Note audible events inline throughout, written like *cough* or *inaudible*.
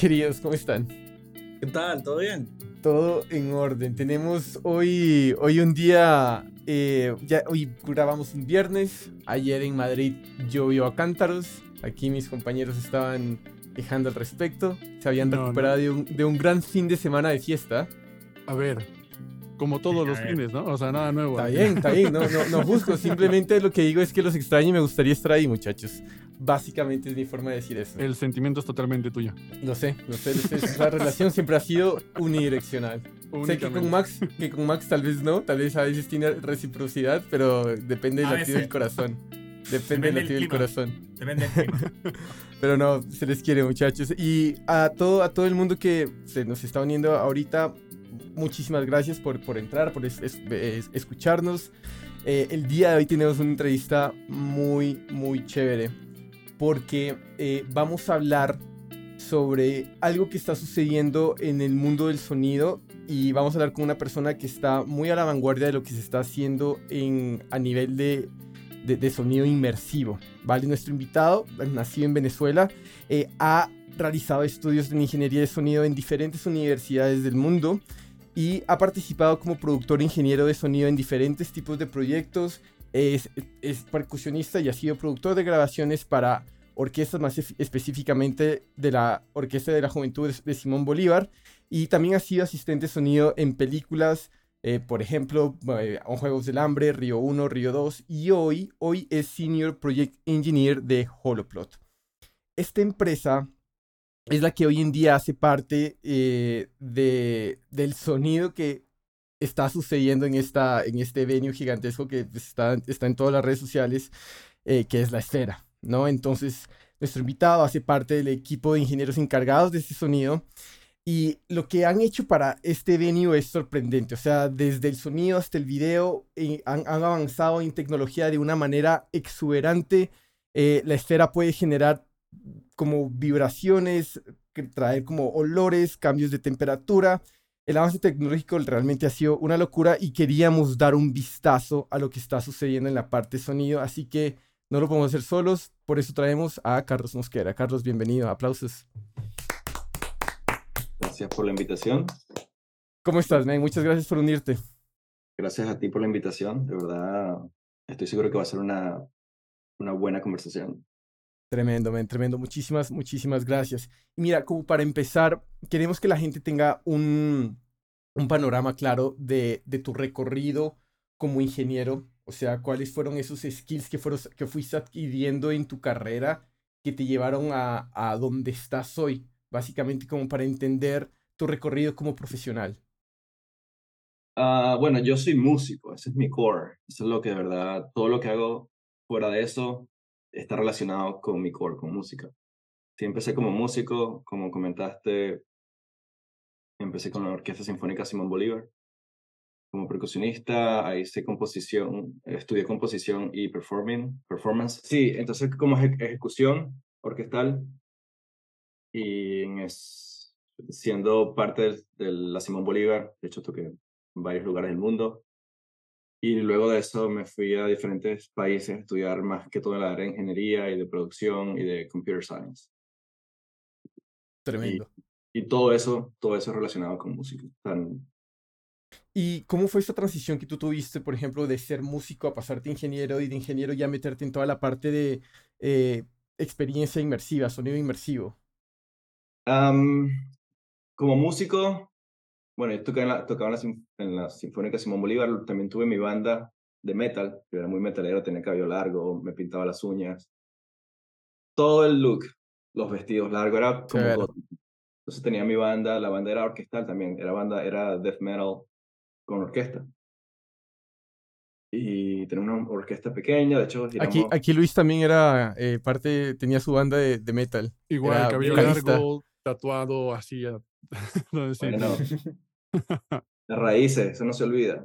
queridos? ¿Cómo están? ¿Qué tal? ¿Todo bien? Todo en orden. Tenemos hoy, hoy un día, eh, ya, hoy grabamos un viernes, ayer en Madrid llovió a cántaros, aquí mis compañeros estaban quejando al respecto, se habían recuperado De, un, de un gran fin de semana de fiesta. A ver, como todos los fines, ¿no? O sea, nada nuevo. Está bien, está bien, no, no, no busco, *laughs* simplemente lo que digo es que los extraño y me gustaría estar ahí, muchachos. Básicamente es mi forma de decir eso. El sentimiento es totalmente tuyo. Lo sé, lo sé, lo sé. La relación siempre ha sido unidireccional. Sé que con Max, que con Max tal vez no, tal vez a veces tiene reciprocidad, pero depende del latido del corazón. Depende, del latido del corazón. Depende del clima. *laughs* Pero no, se les quiere, muchachos. Y a todo, a todo el mundo que se nos está uniendo ahorita, muchísimas gracias por, por entrar, por escucharnos. Eh, el día de hoy tenemos una entrevista muy, muy chévere porque eh, vamos a hablar sobre algo que está sucediendo en el mundo del sonido y vamos a hablar con una persona que está muy a la vanguardia de lo que se está haciendo en, a nivel de, de, sonido inmersivo. ¿vale? Nuestro invitado, nacido en Venezuela, eh, ha realizado estudios en ingeniería de sonido en diferentes universidades del mundo y ha participado como productor e ingeniero de sonido en diferentes tipos de proyectos. Es, es percusionista y ha sido productor de grabaciones para orquestas, más específicamente de la Orquesta de la Juventud de Simón Bolívar. Y también ha sido asistente de sonido en películas, eh, por ejemplo, eh, Juegos del Hambre, Río 1, Río 2. Y hoy, hoy es Senior Project Engineer de Holoplot. Esta empresa es la que hoy en día hace parte eh, de, del sonido que está sucediendo en, esta, en este venue gigantesco que está, está en todas las redes sociales, que es la esfera, ¿no? Entonces, nuestro invitado hace parte del equipo de ingenieros encargados de este sonido y lo que han hecho para este venue es sorprendente, o sea, desde el sonido hasta el video eh, han, avanzado en tecnología de una manera exuberante. la esfera puede generar como vibraciones, traer como olores, cambios de temperatura. El avance tecnológico realmente ha sido una locura y queríamos dar un vistazo a lo que está sucediendo en la parte sonido, así que no lo podemos hacer solos, por eso traemos a Carlos Mosquera. Carlos, bienvenido, aplausos. Gracias por la invitación. ¿Cómo estás, man? Muchas gracias por unirte. Gracias a ti por la invitación, de verdad estoy seguro que va a ser una, una buena conversación. Tremendo, men, tremendo. Muchísimas, muchísimas gracias. Y mira, como para empezar, queremos que la gente tenga un, un panorama claro de, de, tu recorrido como ingeniero. O sea, cuáles fueron esos skills que, fueron, que fuiste adquiriendo en tu carrera que te llevaron a, a donde estás hoy. Básicamente como para entender tu recorrido como profesional. Uh, bueno, yo soy músico, ese es mi core. Eso es lo que de verdad, todo lo que hago fuera de eso está relacionado con mi core, con música. Sí, empecé como músico, como comentaste, empecé con la Orquesta Sinfónica Simón Bolívar. Como percusionista, ahí hice composición, estudié composición y performing, performance. Sí, entonces como ejecución orquestal y es, siendo parte de, de la Simón Bolívar, de hecho toqué en varios lugares del mundo, y luego de eso me fui a diferentes países a estudiar más que todo en la área de ingeniería y de producción y de computer science. Tremendo. Y, todo eso, todo eso relacionado con música. Tan... ¿Y cómo fue esa transición que tú tuviste, por ejemplo, de ser músico a pasarte ingeniero y de ingeniero ya meterte en toda la parte de eh, experiencia inmersiva, sonido inmersivo? como músico, bueno, yo tocaba en la, tocaba en la, Sinfónica Simón Bolívar, también tuve mi banda de metal, yo era muy metalero, tenía cabello largo, me pintaba las uñas. Todo el look, los vestidos largos, era como Entonces tenía mi banda, la banda era orquestal también, era banda, era death metal con orquesta. Y tenía una orquesta pequeña, de hecho... Aquí, aquí Luis también era eh, parte, tenía su banda de, de metal. Igual, cabello largo, tatuado, así. *laughs* no, *laughs* Las raíces, eso no se olvida.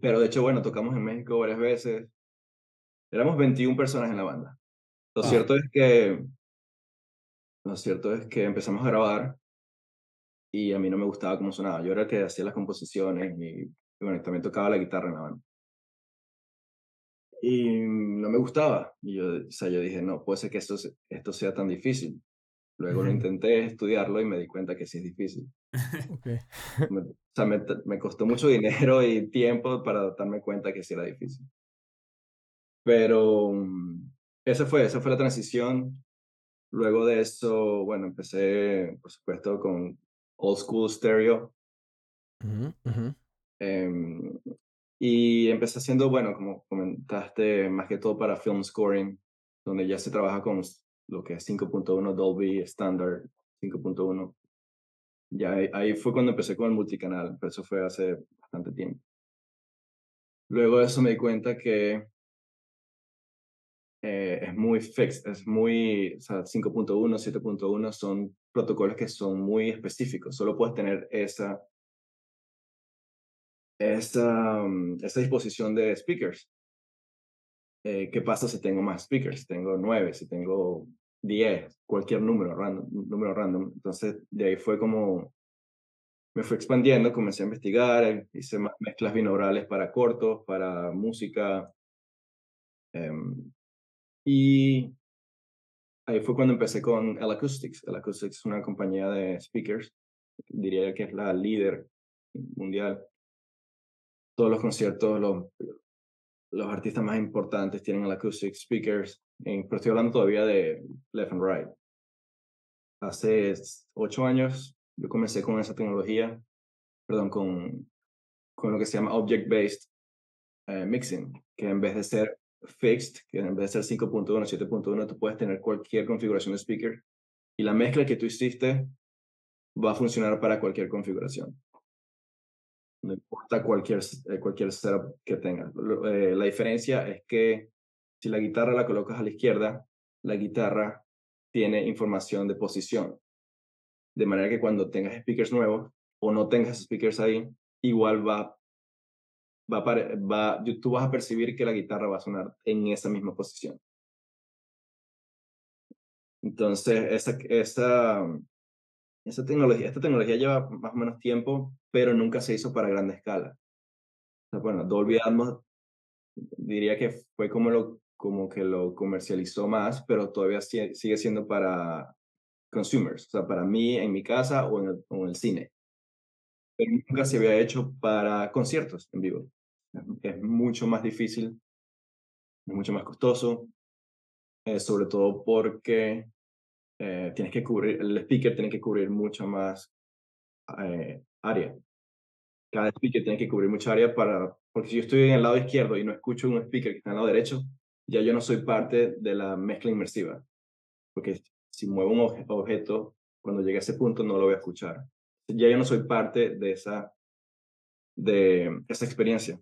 Pero de hecho, bueno, tocamos en México varias veces. Éramos 21 personas en la banda. Lo ah. cierto es que lo cierto es que empezamos a grabar y a mí no me gustaba cómo sonaba. Yo era el que hacía las composiciones y, bueno, también tocaba la guitarra en la banda. Y no me gustaba. Y yo, o sea, yo dije, no, puede ser que esto, esto sea tan difícil. Luego lo intenté estudiarlo y me di cuenta que sí es difícil. *laughs* Okay. Me, o sea, me, me, costó mucho dinero y tiempo para darme cuenta que sí era difícil. Pero um, esa fue, esa fue la transición. Luego de eso, bueno, empecé, por supuesto, con Old School Stereo. Em, y empecé haciendo, bueno, como comentaste, más que todo para film scoring, donde ya se trabaja con lo que es 5.1 Dolby Standard 5.1. Ya ahí fue cuando empecé con el multicanal, pero eso fue hace bastante tiempo. Luego de eso me di cuenta que eh, es muy fixed, es muy, o sea, 5.1, 7.1 son protocolos que son muy específicos, solo puedes tener esa, esa, mm, esa disposición de speakers. Eh, ¿Qué pasa si tengo más speakers? Si tengo 9, si tengo 10, cualquier número random, número random. Entonces, de ahí fue como me fue expandiendo, comencé a investigar, hice mezclas binaurales para cortos, para música. Em, y ahí fue cuando empecé con El Acoustics. El Acoustics es una compañía de speakers, diría que es la líder mundial. Todos los conciertos, los, los artistas más importantes tienen El Acoustics speakers, pero estoy hablando todavía de Left and Right. Hace ocho años yo comencé con esa tecnología, perdón, con, con lo que se llama Object-Based eh, Mixing, que en vez de ser fixed, que en vez de ser 5.1, 7.1, tú puedes tener cualquier configuración de speaker y la mezcla que tú hiciste va a funcionar para cualquier configuración. No importa cualquier, eh, cualquier setup que tengas. Eh, la diferencia es que si la guitarra la colocas a la izquierda, la guitarra tiene información de posición. De manera que cuando tengas speakers nuevos o no tengas speakers ahí, igual va va, va, tú vas a percibir que la guitarra va a sonar en esa misma posición. Entonces, esa, esa, esa tecnología, esta tecnología lleva más o menos tiempo, pero nunca se hizo para grande escala. O sea, bueno, Dolby Atmos diría que fue como, lo, como que lo comercializó más, pero todavía sigue, siendo para consumers, o sea, para mí en mi casa o en o en el cine. Pero nunca se había hecho para conciertos en vivo es mucho más difícil, es mucho más costoso, eh, sobre todo porque eh, tienes que cubrir, el speaker tiene que cubrir mucho más eh, área. Cada speaker tiene que cubrir mucha área para, porque si yo estoy en el lado izquierdo y no escucho un speaker que está en el lado derecho, ya yo no soy parte de la mezcla inmersiva. Porque si muevo un objeto, cuando llegue a ese punto no lo voy a escuchar. Ya yo no soy parte de esa, de esa experiencia.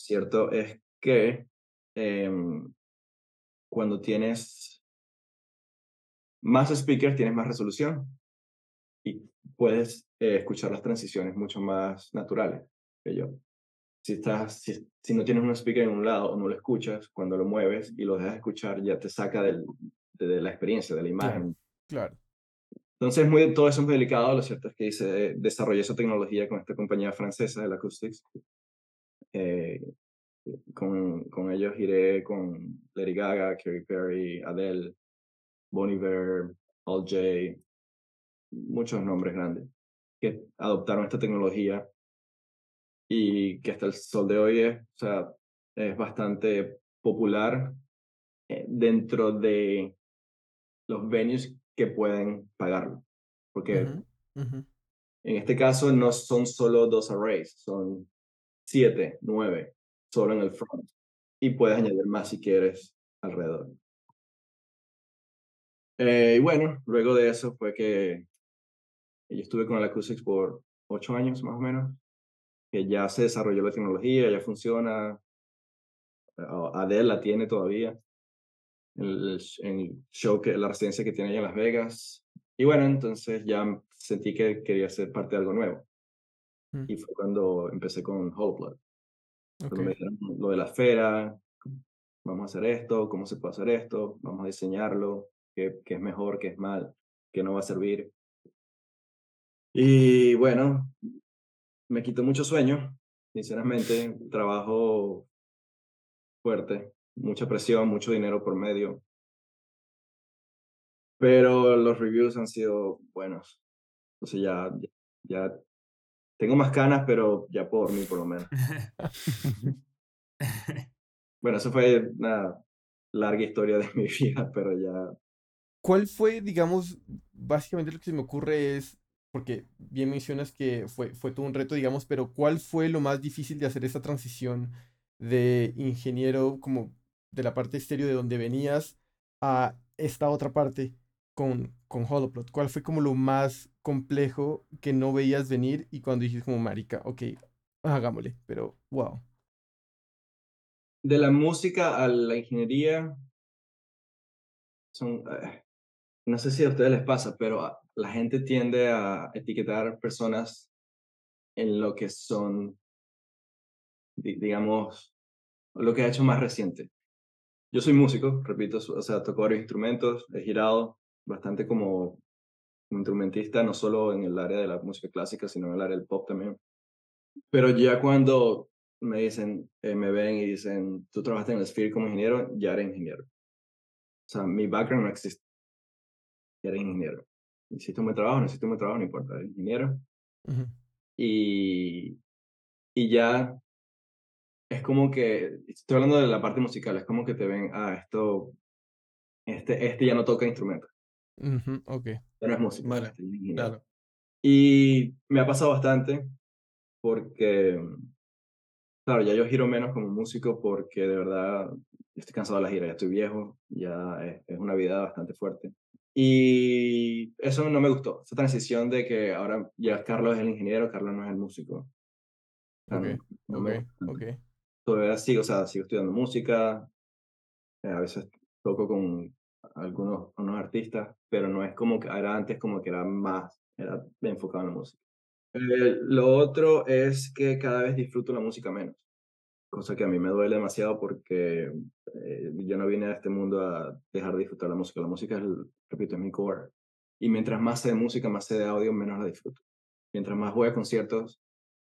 ¿Cierto? Es que em, cuando tienes más speakers tienes más resolución y puedes eh, escuchar las transiciones mucho más naturales que yo. Si, estás, si, no tienes un speaker en un lado o no lo escuchas, cuando lo mueves y lo dejas escuchar ya te saca del, de, la experiencia, de la imagen. Claro. Entonces, muy, todo eso es muy delicado. Lo cierto es que hice, desarrollé esa tecnología con esta compañía francesa, el Acoustics, eh, con, con, ellos iré con Lady Gaga, Katy Perry, Adele, Bon Iver, All J, muchos nombres grandes que adoptaron esta tecnología y que hasta el sol de hoy es, o sea, es bastante popular eh, dentro de los venues que pueden pagarlo. Porque en este caso no son solo dos arrays, son siete, nueve, solo en el front. Y puedes añadir más si quieres alrededor. Eh, y bueno, luego de eso fue que yo estuve con el Acoustics por ocho años más o menos, que ya se desarrolló la tecnología, ya funciona. Adele la tiene todavía en el, show, que, la residencia que tiene allá en Las Vegas. Y bueno, entonces ya sentí que quería ser parte de algo nuevo. Mm. Y fue cuando empecé con Whole Blood. lo de la esfera, vamos a hacer esto, cómo se puede hacer esto, vamos a diseñarlo, qué, qué es mejor, qué es mal, qué no va a servir. Y bueno, me quitó mucho sueño, sinceramente, trabajo fuerte, mucha presión, mucho dinero por medio. pero los reviews han sido buenos. Entonces ya, ya tengo más canas, pero ya puedo dormir por lo menos. *laughs* bueno, eso fue una larga historia de *laughs* mi vida, pero ya. ¿Cuál fue, digamos, básicamente lo que se me ocurre es, porque bien mencionas que fue, fue todo un reto, digamos, pero ¿cuál fue lo más difícil de hacer esa transición de ingeniero como de la parte estéreo de donde venías a esta otra parte con, con Holoplot? ¿Cuál fue como lo más complejo que no veías venir y cuando dijiste como marica, ok, hagámosle, pero wow? De la música a la ingeniería, son, eh, no sé si a ustedes les pasa, pero la gente tiende a etiquetar personas en lo que son, digamos, lo que ha hecho más reciente. Yo soy músico, repito, o sea, toco varios instrumentos, he girado bastante como instrumentista, no solo en el área de la música clásica, sino en el área del pop también. Pero ya cuando me dicen, eh, me ven y dicen, tú trabajaste en el Sphere como ingeniero, ya eres ingeniero. O sea, mi background no existe. Ya eres ingeniero. Necesito un trabajo, necesito un trabajo, no importa, eres ingeniero. Y, y ya es como que, estoy hablando de la parte musical, es como que te ven, ah, esto, este, este ya no toca instrumento. ok. No es música. Vale, este claro. Y me ha pasado bastante porque, claro, ya yo giro menos como músico porque de verdad estoy cansado de la gira, ya estoy viejo, ya es, es una vida bastante fuerte. Y eso no me gustó, esa transición de que ahora ya Carlos es el ingeniero, Carlos no es el músico. okay, okay, okay todavía sigo, o sea, sigo estudiando música, eh, a veces toco con algunos unos artistas, pero no es como que era antes como que era más, era enfocado en la música. Eh, lo otro es que cada vez disfruto la música menos, cosa que a mí me duele demasiado porque eh, yo no vine a este mundo a dejar de disfrutar la música. La música es, repito, es mi core. Y mientras más sé de música, más sé de audio, menos la disfruto. Mientras más voy a conciertos,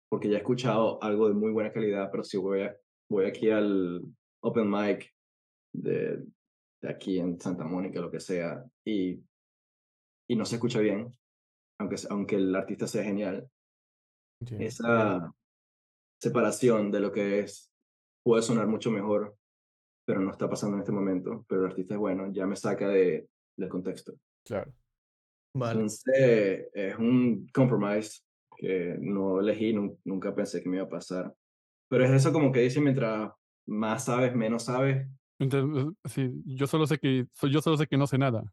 porque ya he escuchado algo de muy buena calidad, pero si voy, voy aquí al open mic de, de aquí en Santa Mónica, lo que sea, y, y no se escucha bien, aunque, aunque el artista sea genial, esa separación de lo que es puede sonar mucho mejor, pero no está pasando en este momento, pero el artista es bueno, ya me saca de, del contexto. Claro. Vale. Entonces, es un compromise que no elegí, nunca pensé que me iba a pasar. Pero es eso como que dice, mientras más sabes, menos sabes. Entonces, sí, yo solo sé que, yo solo sé que no sé nada.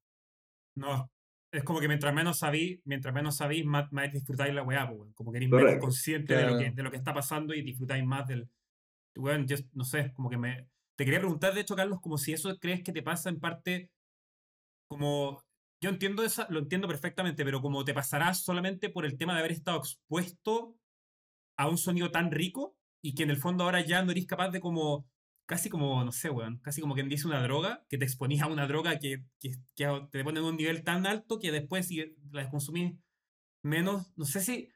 No, es como que mientras menos sabí, mientras menos sabís, más, más disfrutáis la weá, pues, como que eres menos consciente de, lo que, de lo que está pasando y disfrutáis más del... Bueno, yo no sé, como que me... Te quería preguntar, de hecho, Carlos, como si eso crees que te pasa en parte como yo entiendo esa, lo entiendo perfectamente, pero como te pasará solamente por el tema de haber estado expuesto a un sonido tan rico y que en el fondo ahora ya no eres capaz de como, casi como, no sé, weón, casi como quien dice una droga, que te exponís a una droga que, te pone en un nivel tan alto que después si la consumís menos, no sé si,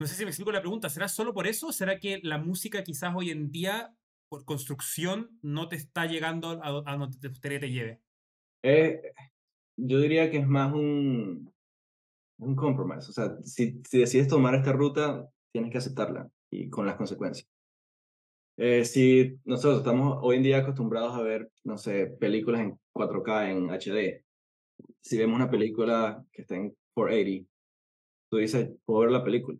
no sé si me explico la pregunta, ¿será solo por eso? ¿Será que la música quizás hoy en día, por construcción, no te está llegando a, a donde te te lleve? Eh, yo diría que es más un, un compromise. O sea, si decides tomar esta ruta, tienes que aceptarla y con las consecuencias. Eh, si nosotros estamos hoy en día acostumbrados a ver, no sé, películas en 4K, en HD, si vemos una película que está en 480, tú dices, puedo ver la película.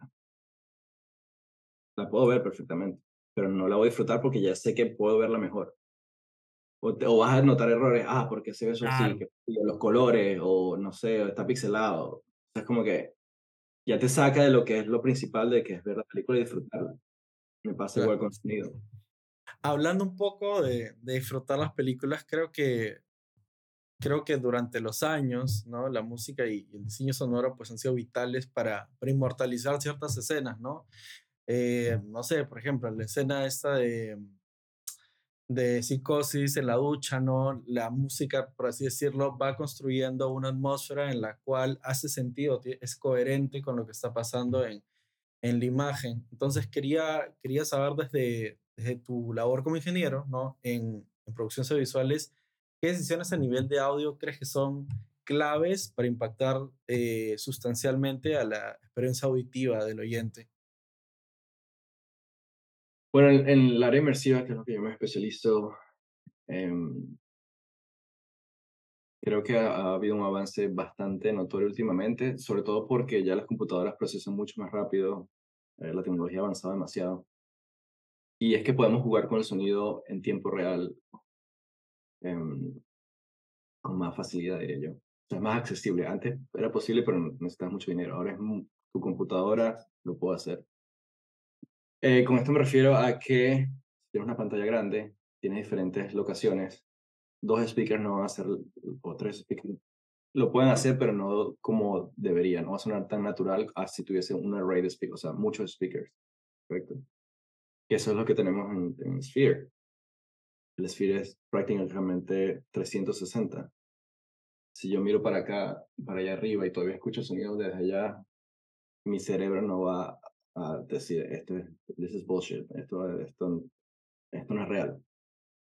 La puedo ver perfectamente, pero no la voy a disfrutar porque ya sé que puedo verla mejor o, vas a notar errores, ah, porque se ve eso así, que, los colores, o no sé, está pixelado. O sea, es como que ya te saca de lo que es lo principal de que es ver la película y disfrutarla. Me pasa igual con sonido. Hablando un poco de, de, disfrutar las películas, creo que creo que durante los años, ¿no? La música y, el diseño sonoro pues han sido vitales para, para inmortalizar ciertas escenas, ¿no? Eh, no sé, por ejemplo, la escena esta de de psicosis en la ducha, ¿no? La música, por así decirlo, va construyendo una atmósfera en la cual hace sentido, es coherente con lo que está pasando en, en la imagen. Entonces quería, quería saber desde, desde tu labor como ingeniero, ¿no? En, en producciones audiovisuales, ¿qué decisiones a nivel de audio crees que son claves para impactar eh, sustancialmente a la experiencia auditiva del oyente. Bueno, en, en el área inmersiva, que es lo que yo me especializo, em, creo que ha, habido un avance bastante notorio últimamente, sobre todo porque ya las computadoras procesan mucho más rápido, eh, la tecnología ha avanzado demasiado. Y es que podemos jugar con el sonido en tiempo real em, con más facilidad, diría yo. O sea, es más accesible. Antes era posible, pero necesitas mucho dinero. Ahora es tu computadora, lo puedo hacer. Eh, con esto me refiero a que si tienes una pantalla grande, tienes diferentes locaciones, dos speakers no van a hacer, o tres speakers, lo pueden hacer, pero no como deberían. No va a sonar tan natural a si tuviese un array de speakers, o sea, muchos speakers. Correcto. Y eso es lo que tenemos en, en Sphere. El Sphere es prácticamente 360. Si yo miro para acá, para allá arriba y todavía escucho sonido desde allá, mi cerebro no va a decir, esto this is bullshit, esto, esto, esto no es real.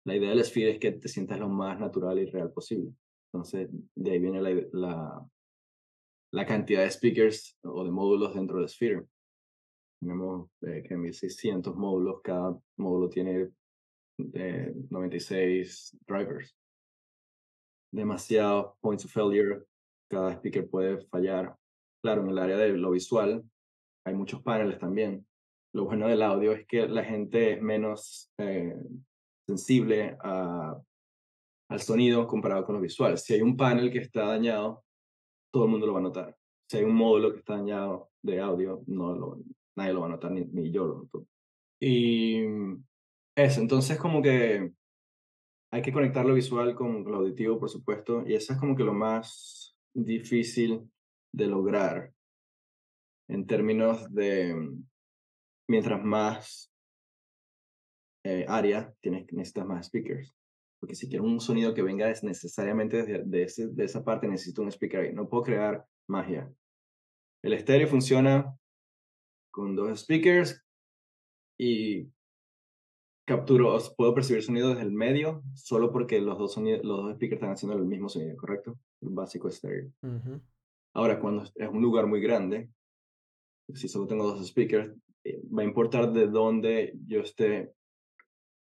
La idea del Sphere es que te sientas lo más natural y real posible. Entonces, de ahí viene la, la, la cantidad de speakers o de módulos dentro de Sphere. Tenemos eh, que 1600 módulos, cada módulo tiene eh, 96 drivers. Demasiados points of failure, cada speaker puede fallar. Claro, en el área de lo visual, hay muchos paneles también. Lo bueno del audio es que la gente es menos eh, sensible al sonido comparado con los visuales. Si hay un panel que está dañado, todo el mundo lo va a notar. Si hay un módulo que está dañado de audio, no lo, nadie lo va a notar, ni, ni yo lo noto. Y eso, entonces como que hay que conectar lo visual con lo auditivo, por supuesto, y eso es como que lo más difícil de lograr en términos de mientras más eh, área tienes, necesitas más speakers. Porque si quiero un sonido que venga necesariamente desde de, ese, de esa parte, necesito un speaker ahí. No puedo crear magia. El estéreo funciona con dos speakers y capturo, puedo percibir sonido desde el medio solo porque los dos, sonidos, los dos speakers están haciendo el mismo sonido, ¿correcto? El básico estéreo. Ahora, cuando es un lugar muy grande, si solo tengo dos speakers, eh, va a importar de dónde yo esté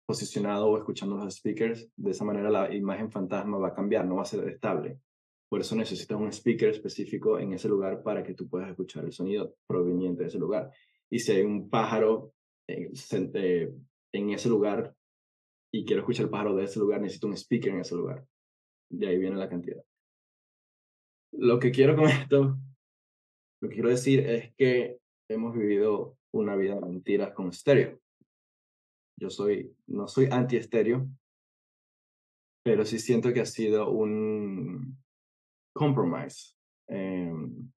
posicionado o escuchando los speakers. De esa manera la imagen fantasma va a cambiar, no va a ser estable. Por eso necesitas un speaker específico en ese lugar para que tú puedas escuchar el sonido proveniente de ese lugar. Y si hay un pájaro en, eh, en ese lugar y quiero escuchar el pájaro de ese lugar, necesito un speaker en ese lugar. De ahí viene la cantidad. Lo que quiero con *laughs* esto lo que quiero decir es que hemos vivido una vida de mentiras con estéreo. Yo soy, no soy anti-estéreo, pero sí siento que ha sido un compromise, em,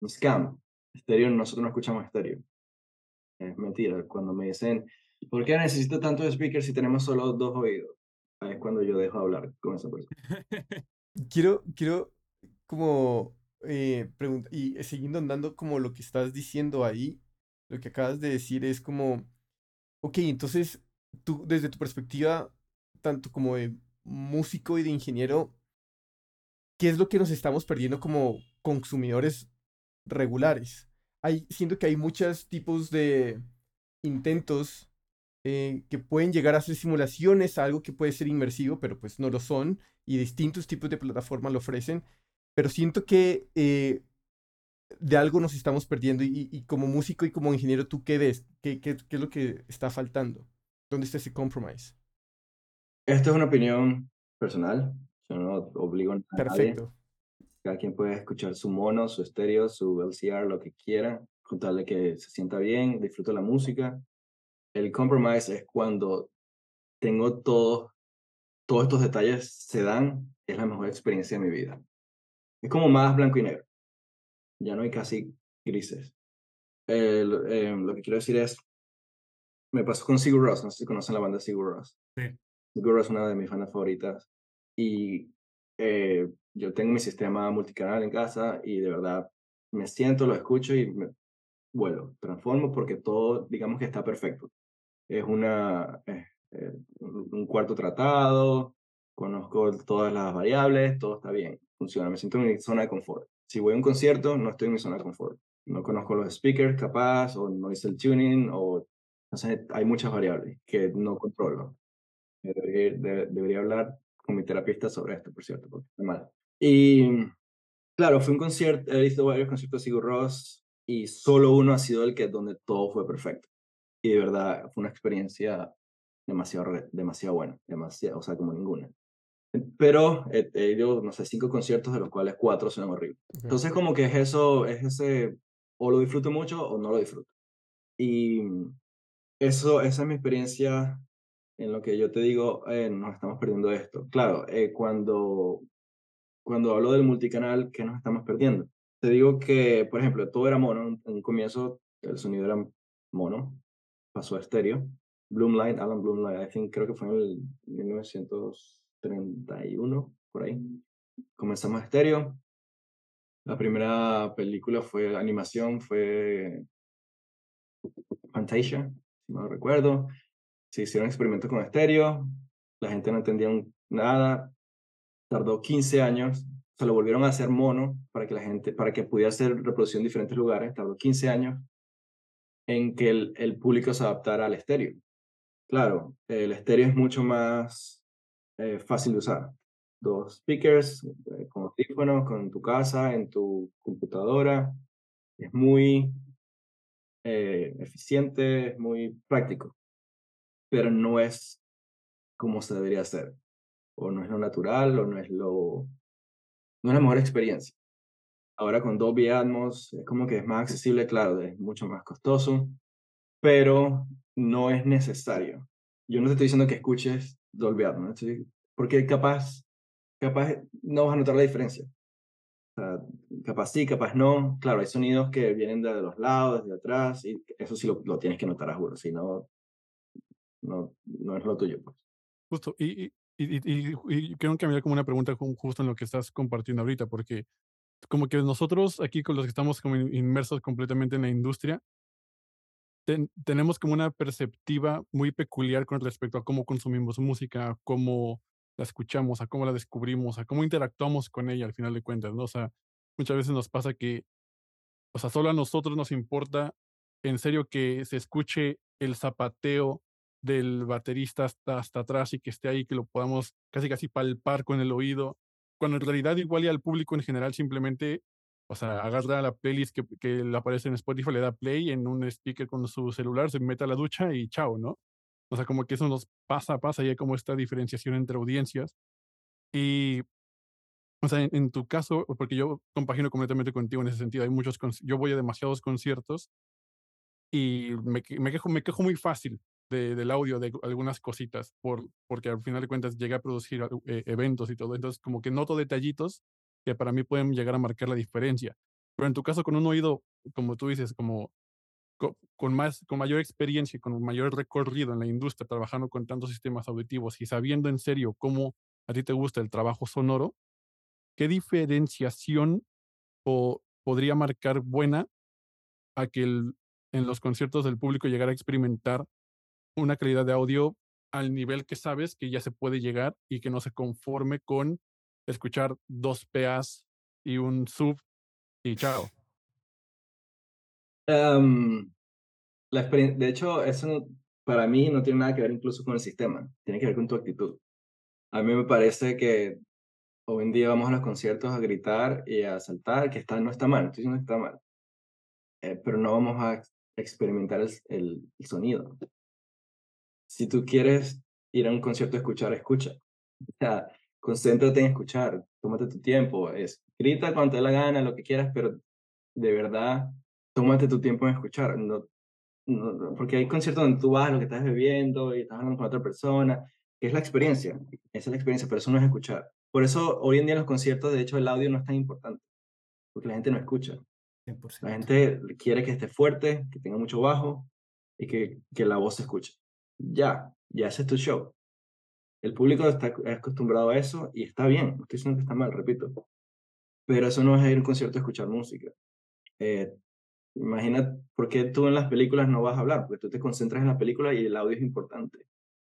un scam. Estéreo, nosotros no escuchamos estéreo. Es mentira. Cuando me dicen, ¿por qué necesito tantos speakers si tenemos solo dos oídos? Ahí es cuando yo dejo hablar con esa persona. *laughs* quiero, quiero como eh, y siguiendo andando como lo que estás diciendo ahí, lo que acabas de decir es como, ok, entonces tú desde tu perspectiva, tanto como de músico y de ingeniero, ¿qué es lo que nos estamos perdiendo como consumidores regulares? Hay, siento que hay muchos tipos de intentos eh, que pueden llegar a ser simulaciones, algo que puede ser inmersivo, pero pues no lo son, y distintos tipos de plataformas lo ofrecen pero siento que eh, de algo nos estamos perdiendo y, como músico y como ingeniero, ¿tú qué ves? ¿Qué, qué, qué es lo que está faltando? ¿Dónde está ese compromise? Esto es una opinión personal, yo no obligo a nadie. Perfecto. Cada quien puede escuchar su mono, su estéreo, su LCR, lo que quiera, contarle que se sienta bien, disfruta la música. El compromise es cuando tengo todos, todos estos detalles se dan, es la mejor experiencia de mi vida. Es como más blanco y negro. Ya no hay casi grises. Eh, lo que quiero decir es, me pasó con Sigur Ross, no sé si conocen la banda Sigur Ross. Sí. Sigur Ross es una de mis bandas favoritas. Y eh, yo tengo mi sistema multicanal en casa y de verdad me siento, lo escucho y me vuelo, transformo porque todo, digamos que está perfecto. Es una, eh, un cuarto tratado, conozco todas las variables, todo está bien funciona, me siento en mi zona de confort. Si voy a un concierto, no estoy en mi zona de confort. No conozco los speakers capaz, o no hice el tuning, o hay muchas variables que no controlo. Debería, debería hablar con mi terapista sobre esto, por cierto, porque está mal. Y claro, fue un concierto, he visto varios conciertos de Sigur Ross y solo uno ha sido el que donde todo fue perfecto. Y de verdad fue una experiencia demasiado, demasiado buena, demasiado, o sea, como ninguna. Pero he, ido, no sé, cinco conciertos de los cuales cuatro son horribles. Entonces como que es eso, es ese, o lo disfruto mucho o no lo disfruto. Y eso, esa es mi experiencia en lo que yo te digo, eh, nos estamos perdiendo esto. Claro, eh, cuando, cuando hablo del multicanal, ¿qué nos estamos perdiendo? Te digo que, por ejemplo, todo era mono. En un comienzo el sonido era mono, pasó a estéreo. Bloomlight, Alan Bloomlight, I think, creo que fue en el 1931, por ahí. Comenzamos estéreo. La primera película fue animación, fue Fantasia, si no recuerdo. Se hicieron experimentos con estéreo, la gente no entendía nada. Tardó 15 años, se lo volvieron a hacer mono para que la gente, para que pudiera hacer reproducción en diferentes lugares. Tardó 15 años en que el, el público se adaptara al estéreo. Claro, el estéreo es mucho más eh, fácil de usar. Dos speakers eh, con audífonos, con tu casa, en tu computadora. Es muy eh, eficiente, es muy práctico, pero no es como se debería hacer. O no es lo natural, o no es lo... No es la mejor experiencia. Ahora con Dolby Atmos es como que es más accesible, claro, es mucho más costoso, pero no es necesario. Yo no te estoy diciendo que escuches Dolby Atmos, porque capaz, capaz no vas a notar la diferencia capaz sí, capaz no. Claro, hay sonidos que vienen de los lados, desde atrás, y eso sí lo, lo tienes que notar, a juro. Si no, no, no es lo tuyo, pues. Justo, y, y, y, y, quiero cambiar como una pregunta justo en lo que estás compartiendo ahorita, porque como que nosotros aquí con los que estamos como inmersos completamente en la industria, tenemos como una perspectiva muy peculiar con respecto a cómo consumimos música, cómo la escuchamos, a cómo la descubrimos, a cómo interactuamos con ella al final de cuentas, ¿no? O sea, muchas veces nos pasa que, o sea, solo a nosotros nos importa en serio que se escuche el zapateo del baterista hasta, hasta atrás y que esté ahí, que lo podamos casi casi palpar con el oído, cuando en realidad igual y al público en general simplemente, o sea, agarra la playlist que, que le aparece en Spotify, le da play en un speaker con su celular, se mete a la ducha y chao, ¿no? O sea, como que eso nos pasa, pasa y hay como esta diferenciación entre audiencias. Y, o sea, en, tu caso, porque yo compagino completamente contigo en ese sentido, hay muchos, yo voy a demasiados conciertos y me, me, quejo, me quejo muy fácil de, del audio, de algunas cositas, por, porque al final de cuentas llegué a producir eh, eventos y todo. Entonces, como que noto detallitos que para mí pueden llegar a marcar la diferencia. Pero en tu caso, con un oído, como tú dices, como con, más, con mayor experiencia y con mayor recorrido en la industria, trabajando con tantos sistemas auditivos y sabiendo en serio cómo a ti te gusta el trabajo sonoro, ¿qué diferenciación o podría marcar buena a que en los conciertos del público llegara a experimentar una calidad de audio al nivel que sabes que ya se puede llegar y que no se conforme con escuchar dos PAs y un sub y chao? Em, la de hecho, eso para mí no tiene nada que ver incluso con el sistema, tiene que ver con tu actitud. A mí me parece que hoy en día vamos a los conciertos a gritar y a saltar, que está, no está mal, estoy diciendo que está mal, eh, pero no vamos a experimentar el, el, sonido. Si tú quieres ir a un concierto a escuchar, escucha. O sea, concéntrate en escuchar, tómate tu tiempo, es, grita cuando te la gana, lo que quieras, pero de verdad tómate tu tiempo en escuchar. No, porque hay conciertos donde tú vas, lo que estás bebiendo y estás hablando con otra persona, que es la experiencia. Esa es la experiencia, pero eso no es escuchar. Por eso hoy en día en los conciertos, de hecho, el audio no es tan importante, porque la gente no escucha. La gente quiere que esté fuerte, que tenga mucho bajo y que, que la voz se escuche. Ya, ya ese es tu show. El público está acostumbrado a eso y está bien. No estoy diciendo que está mal, repito. Pero eso no es ir a un concierto a escuchar música. Eh, Imagina por qué tú en las películas no vas a hablar, porque tú te concentras en la película y el audio es importante.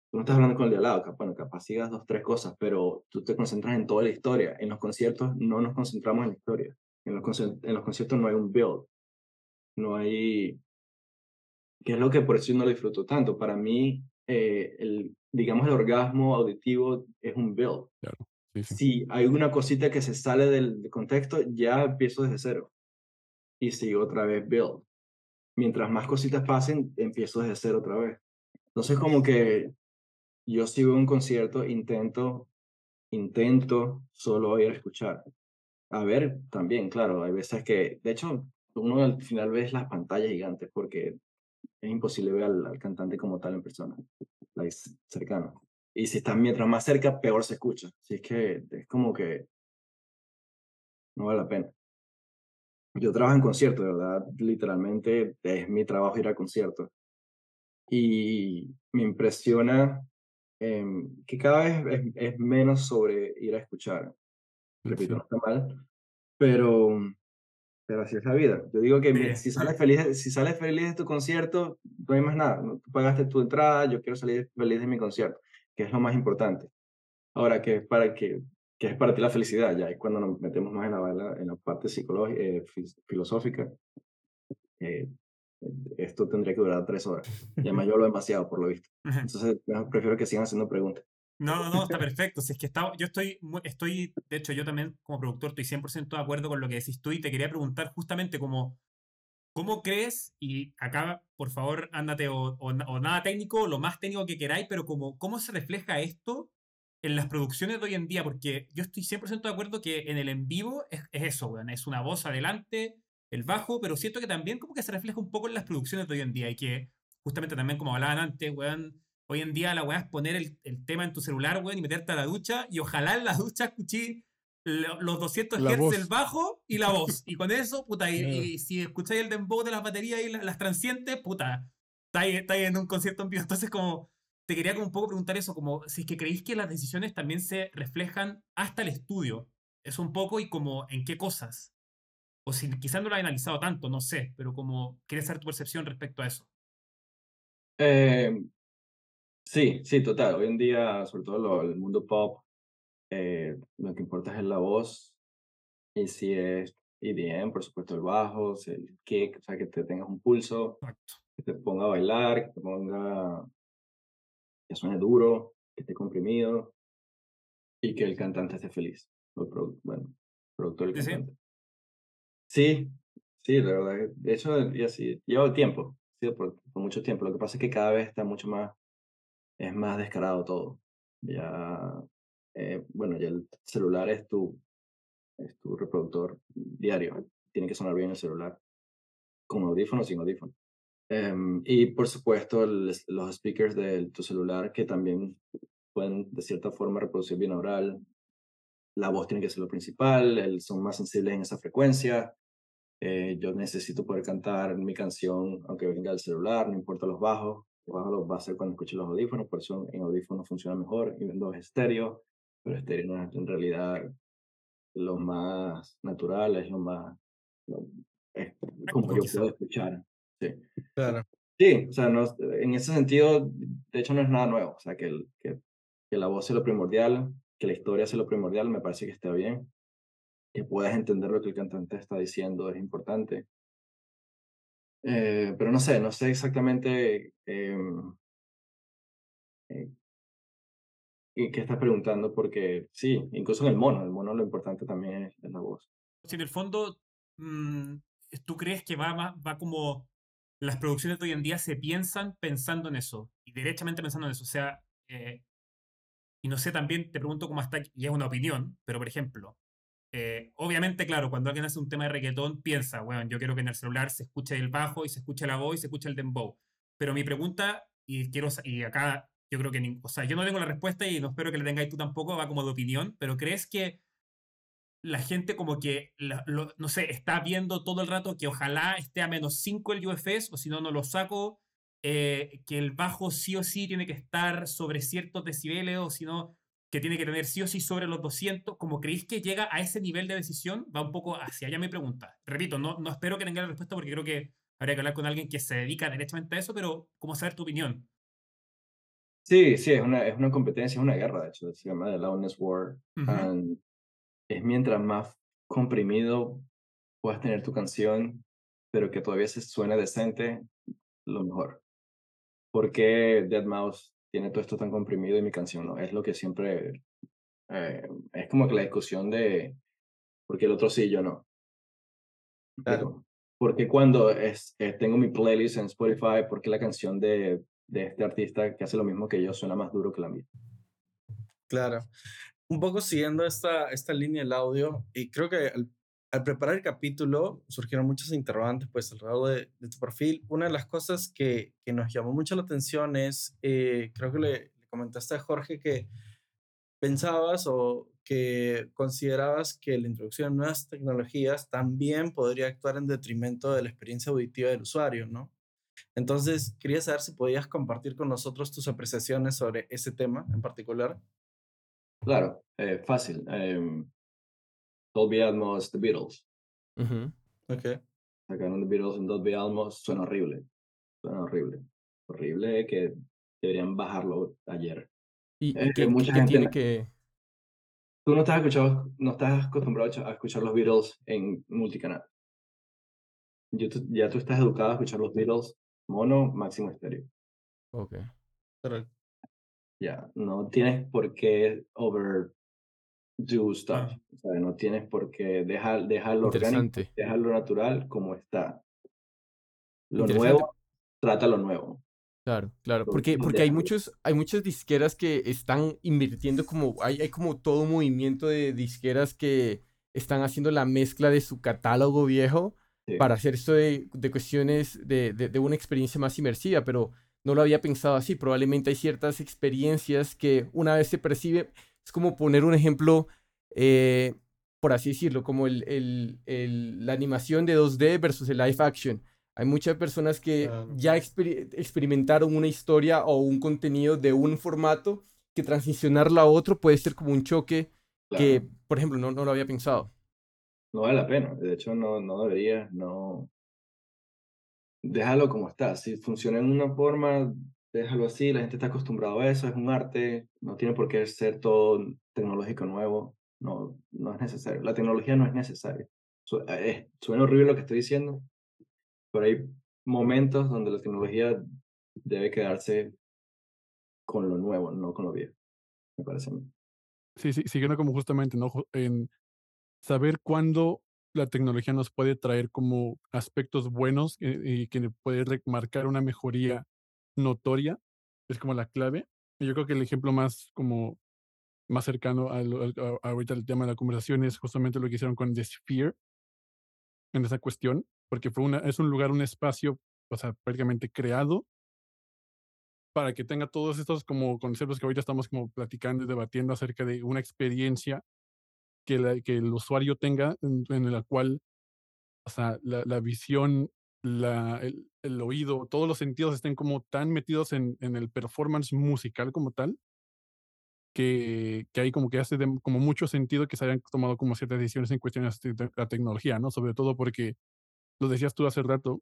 tú no estás hablando con el de al lado, bueno, capaz sigas dos, tres cosas, pero tú te concentras en toda la historia. En los conciertos no nos concentramos en la historia. En los, en los conciertos no hay un build, no hay... Que es lo que por eso yo no lo disfruto tanto. Para mí, eh, el, digamos, el orgasmo auditivo es un build. Claro. Si hay una cosita que se sale del, contexto, ya empiezo desde cero. Y sigo otra vez build. Mientras más cositas pasen, empiezo desde cero otra vez. Entonces, como que yo sigo un concierto, intento, intento solo ir a escuchar. A ver, también, claro, hay veces que, de hecho, uno al final ves las pantallas gigantes porque es imposible ver al, cantante como tal en persona, cercano. Y si estás mientras más cerca, peor se escucha. Así es que es como que no vale la pena. Yo trabajo en conciertos, de verdad, literalmente es mi trabajo ir a conciertos. Y me impresiona em, que cada vez es, menos sobre ir a escuchar. Repito, no está mal, pero, pero así es la vida. Yo digo que si, sales feliz, si sales feliz de tu concierto, no hay más nada. Tú pagaste tu entrada, yo quiero salir feliz de mi concierto que es lo más importante. Ahora, que es para, que, que es para ti la felicidad? Ya es cuando nos metemos más en la, en la parte psicológica, eh, filosófica. Eh, esto tendría que durar tres horas. Y además yo hablo demasiado, por lo visto. *laughs* Entonces, prefiero que sigan haciendo preguntas. No, no, está perfecto. Si es que está, yo estoy, estoy, de hecho, yo también como productor estoy 100% de acuerdo con lo que decís tú y te quería preguntar justamente como ¿Cómo crees, y acá por favor ándate o, nada técnico, lo más técnico que queráis, pero como, cómo se refleja esto en las producciones de hoy en día? Porque yo estoy 100% de acuerdo que en el en vivo es, eso, weón, es una voz adelante, el bajo, pero siento que también como que se refleja un poco en las producciones de hoy en día y que justamente también como hablaban antes, weón, hoy en día la weá es poner el, tema en tu celular, weón, y meterte a la ducha y ojalá en la ducha escuché los 200 Hz del bajo y la voz. Y con eso, puta, y, si escucháis el dembow de las baterías y las, transientes, puta, estáis, en un concierto en vivo. Entonces, como, te quería como un poco preguntar eso, como si es que creéis que las decisiones también se reflejan hasta el estudio. Eso un poco y como en qué cosas. O si quizás no lo has analizado tanto, no sé, pero como, ¿quieres saber tu percepción respecto a eso? Eh, sí, sí, total. Hoy en día, sobre todo el mundo pop, eh, lo que importa es la voz y si es bien por supuesto, el bajo, el kick, o sea, que te tengas un pulso, que te ponga a bailar, que te ponga, que suene duro, que esté comprimido y que el cantante esté feliz. bueno, productor y cantante. Sí, sí, la verdad. De hecho, y así, lleva tiempo, sido por, por mucho tiempo. Lo que pasa es que cada vez está mucho más, es más descarado todo. Ya eh, bueno, ya el celular es tu, es tu reproductor diario. Tiene que sonar bien el celular, con audífono o sin audífono. Em, y por supuesto, los speakers de tu celular que también pueden de cierta forma reproducir binaural. La voz tiene que ser lo principal, son más sensibles en esa frecuencia. Eh, yo necesito poder cantar mi canción aunque venga del celular, no importa los bajos. Los va a cuando escuche los audífonos, por eso en audífonos funciona mejor y en dos estéreo pero estéreo no es en realidad lo más natural, es lo más, es como yo puedo escuchar. Sí. Claro. Sí, o sea, no, en ese sentido, de hecho no es nada nuevo, o sea, que, el, que, que la voz sea lo primordial, que la historia sea lo primordial, me parece que está bien. Que puedas entender lo que el cantante está diciendo es importante. Eh, pero no sé, no sé exactamente eh, eh, y qué estás preguntando, porque sí, incluso en el mono, el mono lo importante también es, la voz. Si en el fondo, mm, ¿tú crees que va, va, como las producciones de hoy en día se piensan pensando en eso? Y derechamente pensando en eso. O sea, eh, y no sé, también te pregunto cómo está, y es una opinión, pero por ejemplo, eh, obviamente, claro, cuando alguien hace un tema de reggaetón, piensa, bueno, yo quiero que en el celular se escuche el bajo y se escuche la voz y se escuche el dembow. Pero mi pregunta, y quiero, y acá yo creo que, o sea, yo no tengo la respuesta y no espero que la tengáis tú tampoco, va como de opinión, pero ¿crees que la gente como que, no sé, está viendo todo el rato que ojalá esté a menos 5 el UFS o si no, no lo saco, eh, que el bajo sí o sí tiene que estar sobre ciertos decibeles o si no, que tiene que tener sí o sí sobre los 200, como creéis que llega a ese nivel de decisión, va un poco hacia allá mi pregunta. Repito, no, no espero que tenga la respuesta porque creo que habría que hablar con alguien que se dedica directamente a eso, pero ¿cómo saber tu opinión? Sí, sí, es una, es una competencia, es una guerra, de hecho, se llama The Loudness War. es mientras más comprimido puedas tener tu canción, pero que todavía se suene decente, lo mejor. ¿Por qué Dead Mouse tiene todo esto tan comprimido y mi canción no? Es lo que siempre... Eh, es como que la discusión de por qué el otro sí yo no. Claro. Porque cuando es, eh, tengo mi playlist en Spotify, porque la canción de, de este artista que hace lo mismo que yo suena más duro que la mía? Claro. Un poco siguiendo esta, esta línea del audio, y creo que al preparar el capítulo surgieron muchos interrogantes pues alrededor de, de tu perfil. Una de las cosas que, que, nos llamó mucho la atención es, eh, creo que le, comentaste a Jorge que pensabas o que considerabas que la introducción de nuevas tecnologías también podría actuar en detrimento de la experiencia auditiva del usuario, ¿no? Entonces, quería saber si podías compartir con nosotros tus apreciaciones sobre ese tema en particular. Claro, eh, fácil. Em, Dolby Atmos, The Beatles. Ok. Sacaron The Beatles en Dolby Atmos, suena horrible. Suena horrible. Horrible que deberían bajarlo ayer. Y, que mucha gente tiene que... Tú no estás, escuchado, no estás acostumbrado a escuchar los Beatles en multicanal. ya tú estás educado a escuchar los Beatles mono, máximo estéreo. Ok. Ya, no tienes por qué over do stuff. O sea, no tienes por qué dejar, dejarlo orgánico, dejarlo natural como está. Lo nuevo, trata lo nuevo. Claro, claro, porque, porque hay, muchos, hay muchas disqueras que están invirtiendo como, hay, hay como todo un movimiento de disqueras que están haciendo la mezcla de su catálogo viejo para hacer esto de, de cuestiones de, de, de, una experiencia más inmersiva, pero no lo había pensado así. Probablemente hay ciertas experiencias que una vez se percibe, es como poner un ejemplo, eh, por así decirlo, como el, el, el, la animación de 2D versus el live action. Hay muchas personas que ya experimentaron una historia o un contenido de un formato que transicionarlo a otro puede ser como un choque que, por ejemplo, no, no lo había pensado. No vale la pena. De hecho, no, no debería, no. Déjalo como está. Si funciona en una forma, déjalo así, la gente está acostumbrada a eso, es un arte, no tiene por qué ser todo tecnológico nuevo, no, no es necesario, la tecnología no es necesaria. Eh, suena horrible lo que estoy diciendo, pero hay momentos donde la tecnología debe quedarse con lo nuevo, no con lo viejo, me parece. Sí, sí, siguiendo como justamente, ¿no? En saber cuándo la tecnología nos puede traer como aspectos buenos eh, y que puede remarcar una mejoría notoria, es como la clave. Y yo creo que el ejemplo más como más cercano a, ahorita el tema de la conversación es justamente lo que hicieron con The Sphere en esa cuestión, porque fue una, es un lugar, un espacio, o sea, prácticamente creado para que tenga todos estos como conceptos que ahorita estamos como platicando y debatiendo acerca de una experiencia que, la, que el usuario tenga en, en la cual, o sea, la, la visión el, oído, todos los sentidos estén como tan metidos en, el performance musical como tal, que, que hay como que hace como mucho sentido que se hayan tomado como ciertas decisiones en cuestiones de la tecnología, ¿no? Sobre todo porque, lo decías tú hace rato,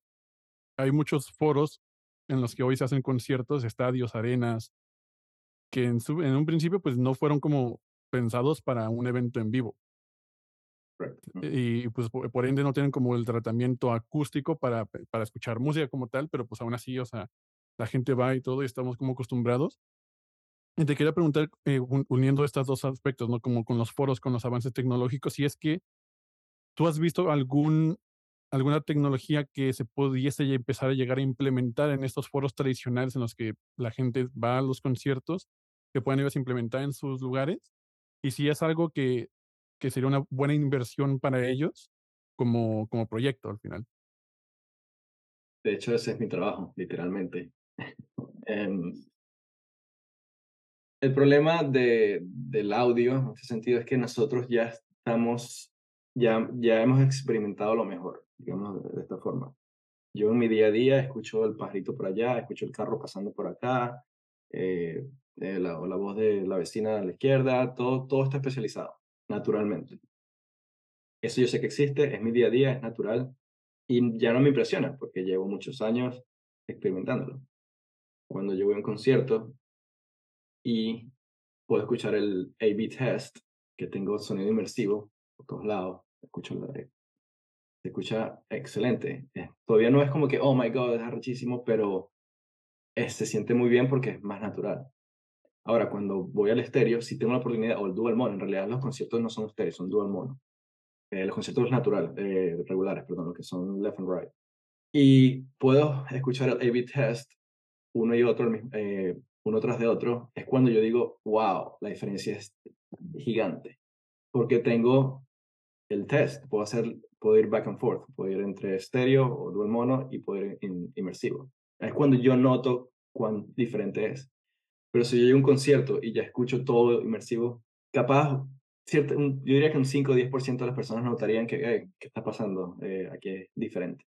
hay muchos foros en los que hoy se hacen conciertos, estadios, arenas, que en, en un principio pues no fueron como pensados para un evento en vivo. Y pues por, ende no tienen como el tratamiento acústico para, para escuchar música como tal, pero pues aún así, o sea, la gente va y todo y estamos como acostumbrados. Y te quería preguntar, eh, uniendo estos dos aspectos, ¿no? Como con los foros, con los avances tecnológicos, si es que tú has visto algún, alguna tecnología que se pudiese empezar a llegar a implementar en estos foros tradicionales en los que la gente va a los conciertos, que puedan a implementar en sus lugares, y si es algo que que sería una buena inversión para ellos como, como proyecto al final. De hecho, ese es mi trabajo, literalmente. *laughs* Em, el problema de, del audio, en este sentido, es que nosotros ya estamos, ya, ya hemos experimentado lo mejor, digamos, de, esta forma. Yo en mi día a día escucho el pajarito por allá, escucho el carro pasando por acá, eh, eh, la, la voz de la vecina a la izquierda, todo, todo está especializado naturalmente. Eso yo sé que existe, es mi día a día, es natural y ya no me impresiona porque llevo muchos años experimentándolo. Cuando yo voy a un concierto, y puedo escuchar el A-B test, que tengo sonido inmersivo por todos lados. Escucho la, se escucha excelente. Todavía no es como que, oh my god, es arrechísimo, pero eh, se siente muy bien porque es más natural. Ahora, cuando voy al estéreo, si tengo la oportunidad, o el dual mono, en realidad los conciertos no son estéreo, son dual mono. Eh, los conciertos naturales, regulares, perdón, lo que son left and right. Y puedo escuchar el A-B test uno y otro, uno tras de otro. Es cuando yo digo, wow, la diferencia es gigante. Porque tengo el test, puedo hacer puedo ir back and forth, puedo ir entre estéreo o dual mono y puedo ir inmersivo. Es cuando yo noto cuán diferente es. Pero si yo llego a un concierto y ya escucho todo inmersivo, capaz, cierto, yo diría que un 5 o 10% de las personas notarían que, ¿qué está pasando? Eh, aquí es diferente.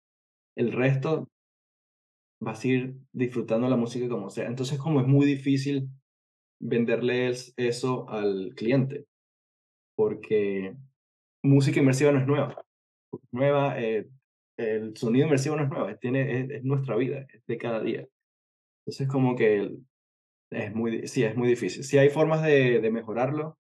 El resto va a seguir disfrutando la música como sea. Entonces, como es muy difícil venderles eso al cliente, porque música inmersiva no es nueva nueva, eh, el sonido inmersivo no es nuevo, es, tiene, es, nuestra vida, es de cada día. Entonces como que es muy, sí, es muy difícil. Si hay formas de, de mejorarlo,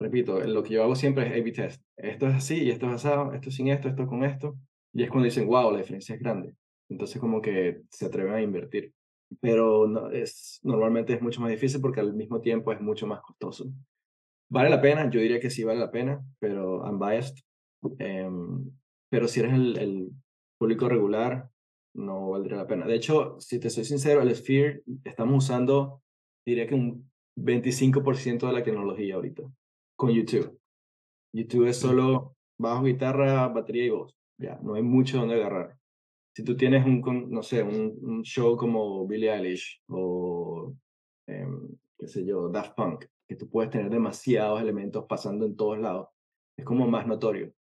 repito, lo que yo hago siempre es A-B test. Esto es así y esto es asado, esto sin esto, esto con esto. Y es cuando dicen, wow, la diferencia es grande. Entonces como que se atreven a invertir. Pero no, es, normalmente es mucho más difícil porque al mismo tiempo es mucho más costoso. ¿Vale la pena? Yo diría que sí vale la pena, pero unbiased Em, pero si eres el, el, público regular, no valdría la pena. De hecho, si te soy sincero, el Sphere estamos usando, diría que un 25% de la tecnología ahorita con YouTube. YouTube es solo bajo, guitarra, batería y voz. Ya, no hay mucho donde agarrar. Si tú tienes un, no sé, un, show como Billie Eilish o, em, qué sé yo, Daft Punk, que tú puedes tener demasiados elementos pasando en todos lados, es como más notorio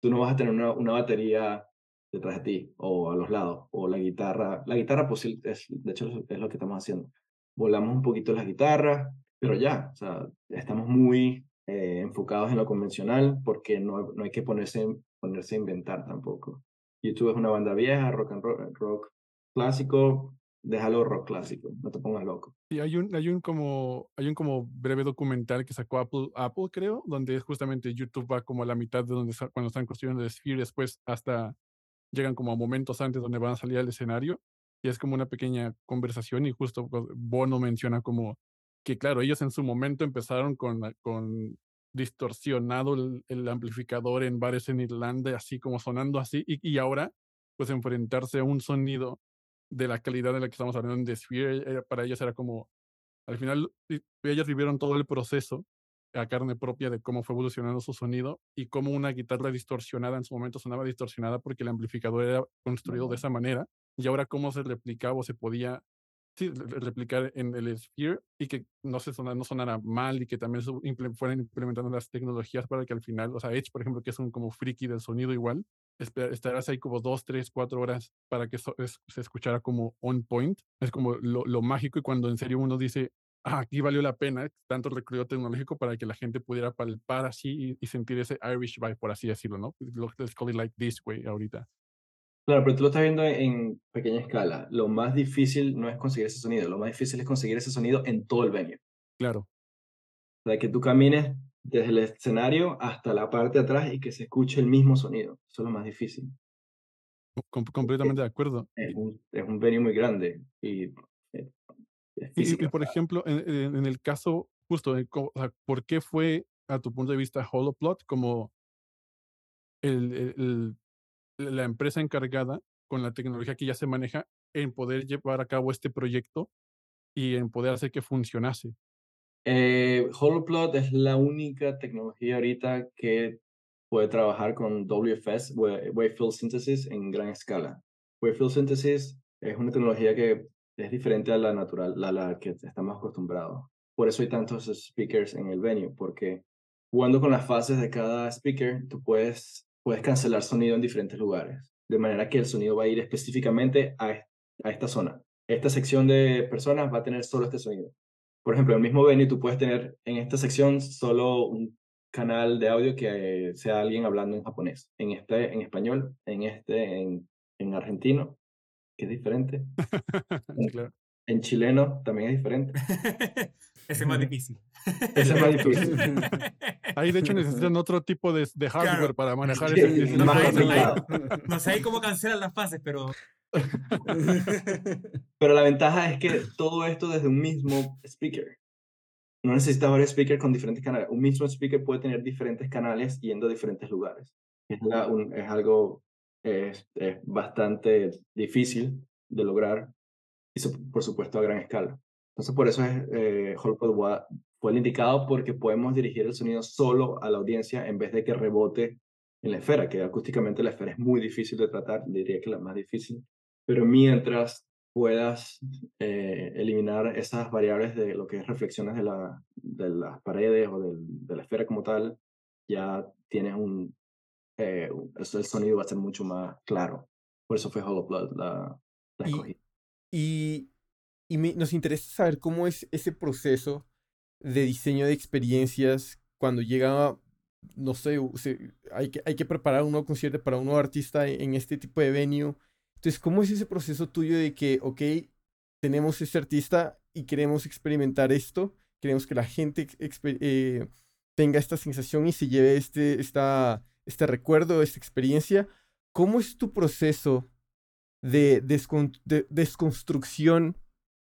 tú no vas a tener una, una batería detrás de ti o a los lados, o la guitarra. La guitarra, pues, es, de hecho, es lo que estamos haciendo. Volamos un poquito las guitarras, pero ya, o sea, estamos muy eh, enfocados en lo convencional porque no, no hay que ponerse, ponerse a inventar tampoco. YouTube es una banda vieja, rock and rock, rock clásico, déjalo rock clásico, no te pongas loco. Y hay un, hay un como, hay un como breve documental que sacó Apple, Apple creo, donde es justamente YouTube va como a la mitad de donde cuando están construyendo el Sphere, después hasta llegan como a momentos antes donde van a salir al escenario y es como una pequeña conversación y justo pues, Bono menciona como que claro, ellos en su momento empezaron con, con distorsionado el, amplificador en bares en Irlanda, así como sonando así, y, y ahora pues enfrentarse a un sonido de la calidad de la que estamos hablando en The Sphere, para ellos era como, al final, ellos vivieron todo el proceso a carne propia de cómo fue evolucionando su sonido y cómo una guitarra distorsionada en su momento sonaba distorsionada porque el amplificador era construido de esa manera y ahora cómo se replicaba o se podía sí, replicar en el Sphere y que no, se sonara, no sonara mal y que también se fueran implementando las tecnologías para que al final, o sea, Edge, por ejemplo, que es un como friki del sonido igual, estarás ahí como dos, tres, cuatro horas para que se escuchara como on point. Es como lo, lo, mágico y cuando en serio uno dice, ah, aquí valió la pena tanto recorrido tecnológico para que la gente pudiera palpar así y, sentir ese Irish vibe, por así decirlo, ¿no? Let's call it like this way ahorita. Claro, pero tú lo estás viendo en pequeña escala. Lo más difícil no es conseguir ese sonido, lo más difícil es conseguir ese sonido en todo el venue. Claro. O sea, que tú camines desde el escenario hasta la parte de atrás y que se escuche el mismo sonido. Eso es lo más difícil. completamente de acuerdo. Es un, es un venue muy grande y, eh, y, por ejemplo, en, en, el caso justo, ¿por qué fue, a tu punto de vista, Holoplot como el, el, la empresa encargada con la tecnología que ya se maneja en poder llevar a cabo este proyecto y en poder hacer que funcionase? Eh, Holoplot es la única tecnología ahorita que puede trabajar con WFS, Wavefield Synthesis, en gran escala. Wavefield Synthesis es una tecnología que es diferente a la natural, a la que estamos acostumbrados. Por eso hay tantos speakers en el venue, porque jugando con las fases de cada speaker, tú puedes puedes cancelar sonido en diferentes lugares, de manera que el sonido va a ir específicamente a, a esta zona. Esta sección de personas va a tener solo este sonido. Por ejemplo, en el mismo venue tú puedes tener en esta sección solo un canal de audio que sea alguien hablando en japonés, en este en español, en este en, en argentino, que es diferente. *laughs* En chileno también es diferente. *laughs* Ese es más difícil. Ese es más difícil. Ahí, de hecho, necesitan otro tipo de, de hardware para manejar ese, no, no, sé *laughs* cómo cancelan las fases, pero. *laughs* pero la ventaja es que todo esto desde un mismo speaker. No necesitas varios speakers con diferentes canales. Un mismo speaker puede tener diferentes canales yendo a diferentes lugares. Es, es algo es, es bastante difícil de lograr y por supuesto a gran escala. Entonces por eso es eh, fue el indicado porque podemos dirigir el sonido solo a la audiencia en vez de que rebote en la esfera, que acústicamente la esfera es muy difícil de tratar, diría que la más difícil, pero mientras puedas eh, eliminar esas variables de lo que es reflexiones de, la, de las paredes o de la esfera como tal, ya tienes un, eh, el sonido va a ser mucho más claro. Por eso fue Hollow Blood la, la escogida. Y, y, nos interesa saber cómo es ese proceso de diseño de experiencias cuando llega, no sé, hay, que, hay que preparar un nuevo concierto para un nuevo artista en, este tipo de venue. Entonces, ¿cómo es ese proceso tuyo de que, ok, tenemos ese artista y queremos experimentar esto, queremos que la gente eh, tenga esta sensación y se lleve este, esta, este recuerdo, esta experiencia? ¿Cómo es tu proceso de, desconstrucción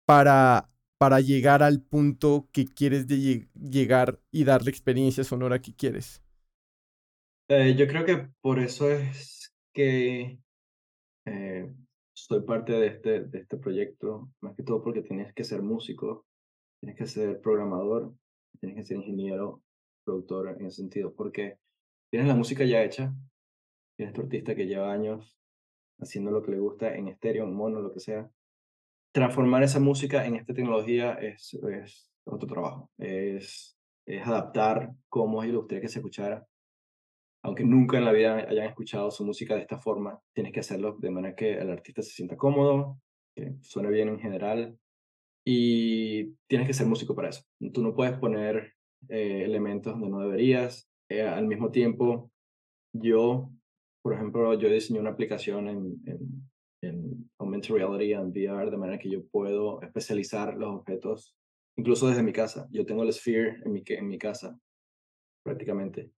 para, para llegar al punto que quieres de llegar y dar la experiencia sonora que quieres? Eh, yo creo que por eso es que eh, soy parte de este, de este proyecto, más que todo porque tienes que ser músico, tienes que ser programador, tienes que ser ingeniero, productor en ese sentido, porque tienes la música ya hecha, tienes tu artista que lleva años haciendo lo que le gusta en estéreo, en mono, lo que sea. Transformar esa música en esta tecnología es, otro trabajo. Es, adaptar cómo y gustaría que se escuchara. Aunque nunca en la vida hayan escuchado su música de esta forma, tienes que hacerlo de manera que el artista se sienta cómodo, que suene bien en general, y tienes que ser músico para eso. Tú no puedes poner eh, elementos donde no deberías. Eh, al mismo tiempo, yo por ejemplo, yo diseñé una aplicación en, en Augmented Reality and VR de manera que yo puedo especializar los objetos, incluso desde mi casa. Yo tengo el Sphere en mi, en mi casa, prácticamente.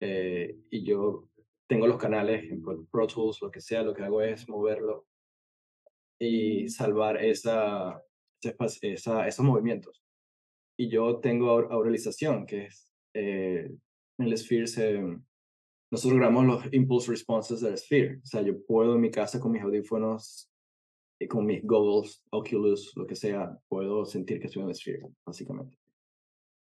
Eh, y yo tengo los canales en Pro Tools, lo que sea, lo que hago es moverlo y salvar esa, esa, esos movimientos. Y yo tengo auralización, que es eh, en el Sphere se, nosotros grabamos los impulse responses del Sphere. O sea, yo puedo en mi casa con mis audífonos y con mis goggles, Oculus, lo que sea, puedo sentir que estoy en el Sphere, básicamente.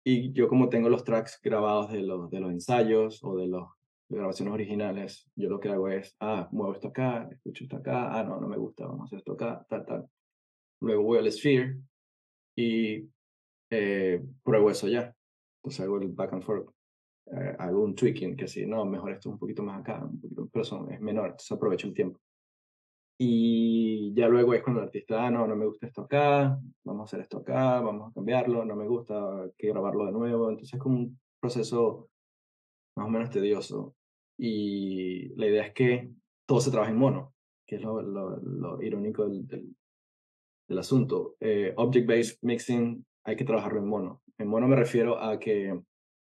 Y yo como tengo los tracks grabados de los, de los ensayos o de las grabaciones originales, yo lo que hago es, ah, muevo esto acá, escucho esto acá, ah, no, no me gusta, vamos a hacer esto acá, tal, tal. Luego voy al Sphere y eh, pruebo eso ya. Entonces hago el back and forth eh, tweaking, que si no, mejor esto un poquito más acá, pero son, es menor, entonces aprovecho el tiempo. Y ya luego es cuando el artista, ah, no, no me gusta esto acá, vamos a hacer esto acá, vamos a cambiarlo, no me gusta, hay que grabarlo de nuevo. Entonces es como un proceso más o menos tedioso. Y la idea es que todo se trabaja en mono, que es lo, irónico del, del, asunto. Eh, Object-based mixing hay que trabajarlo en mono. En mono me refiero a que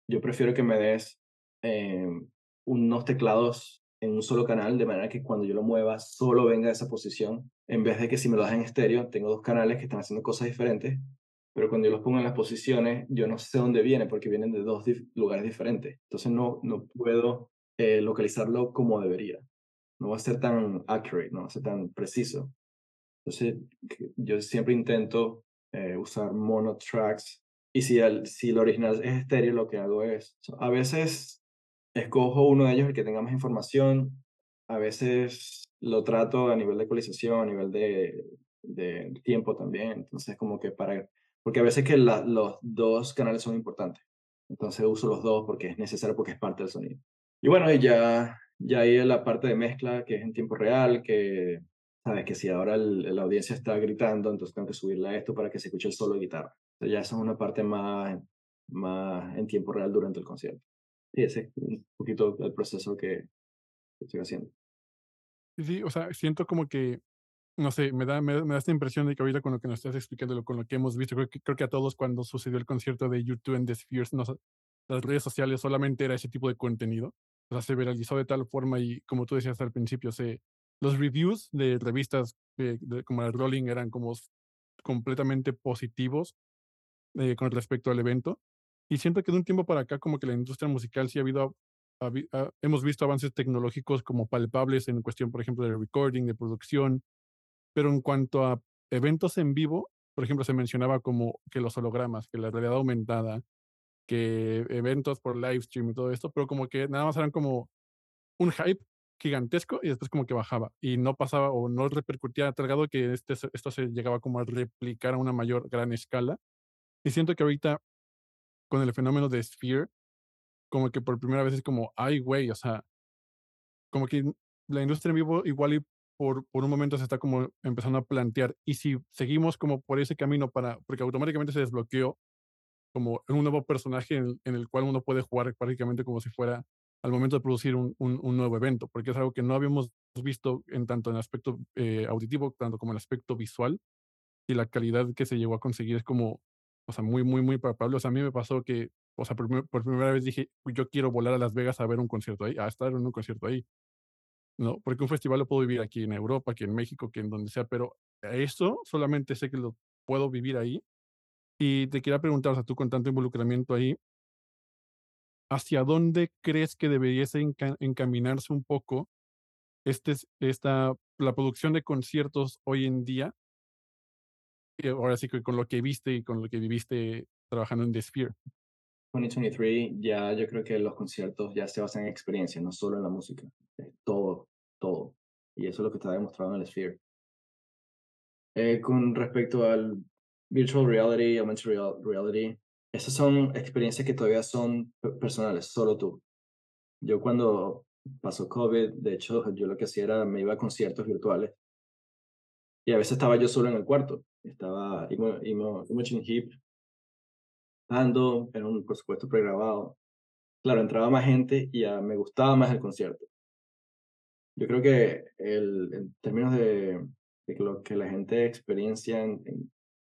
yo prefiero que me des eh, unos teclados en un solo canal, de manera que cuando yo lo mueva solo venga esa posición, en vez de que si me lo das en estéreo, tengo dos canales que están haciendo cosas diferentes, pero cuando yo los pongo en las posiciones, yo no sé dónde viene porque vienen de dos lugares diferentes. Entonces no, no puedo eh, localizarlo como debería. No va a ser tan accurate, no va a ser tan preciso. Entonces yo siempre intento eh, usar mono tracks y si el, si el original es estéreo, lo que hago es, a veces escojo uno de ellos, el que tenga más información, a veces lo trato a nivel de ecualización, a nivel de, de tiempo también, entonces como que para, porque a veces que los dos canales son importantes, entonces uso los dos porque es necesario, porque es parte del sonido. Y bueno, y ya, ya hay la parte de mezcla que es en tiempo real, que sabes que si ahora la audiencia está gritando, entonces tengo que subirle a esto para que se escuche el solo guitarra ya eso es una parte más, más en tiempo real durante el concierto. Y ese es un poquito el proceso que estoy haciendo. Sí, o sea, siento como que no sé, me da, me, da esta impresión de que ahorita con lo que nos estás explicando, con lo que hemos visto, creo que, creo que a todos cuando sucedió el concierto de YouTube en The Spheres, las redes sociales solamente era ese tipo de contenido. O sea, se viralizó de tal forma y como tú decías al principio, se, los reviews de revistas como el Rolling eran como completamente positivos eh, con respecto al evento. Y siento que de un tiempo para acá como que la industria musical sí ha habido, hemos visto avances tecnológicos como palpables en cuestión, por ejemplo, de recording, de producción, pero en cuanto a eventos en vivo, por ejemplo, se mencionaba como que los hologramas, que la realidad aumentada, que eventos por live stream y todo esto, pero como que nada más eran como un hype gigantesco y después como que bajaba y no pasaba o no repercutía a tal grado que este, esto se llegaba como a replicar a una mayor gran escala. Y siento que ahorita con el fenómeno de Sphere, como que por primera vez es como, ay, güey, o sea, como que la industria en vivo igual y por, por un momento se está como empezando a plantear, y si seguimos como por ese camino para, porque automáticamente se desbloqueó como un nuevo personaje en, el cual uno puede jugar prácticamente como si fuera al momento de producir un, un, nuevo evento, porque es algo que no habíamos visto en tanto en el aspecto eh, auditivo, tanto como en el aspecto visual, y la calidad que se llegó a conseguir es como, o sea, muy, muy, muy palpable. O sea, a mí me pasó que, o sea, por, por primera vez dije, yo quiero volar a Las Vegas a ver un concierto ahí, a estar en un concierto ahí. ¿no? Porque un festival lo puedo vivir aquí en Europa, aquí en México, que en donde sea, pero eso solamente sé que lo puedo vivir ahí. Y te quería preguntar, o sea, tú con tanto involucramiento ahí, ¿hacia dónde crees que debería encaminarse un poco este, esta, la producción de conciertos hoy en día? Ahora sí que con lo que viste y con lo que viviste trabajando en The Sphere. 2023 ya yo creo que los conciertos ya se basan en experiencia, no solo en la música, todo, todo. Y eso es lo que está demostrado en el Sphere. Eh, con respecto al virtual reality, augmented reality, esas son experiencias que todavía son personales, solo tú. Yo cuando pasó COVID, de hecho, yo lo que hacía era, me iba a conciertos virtuales. Y a veces estaba yo solo en el cuarto. Estaba Imogen Heap ando, era un, por supuesto, pregrabado. Claro, entraba más gente y ya me gustaba más el concierto. Yo creo que el, en términos de, lo que la gente experiencia,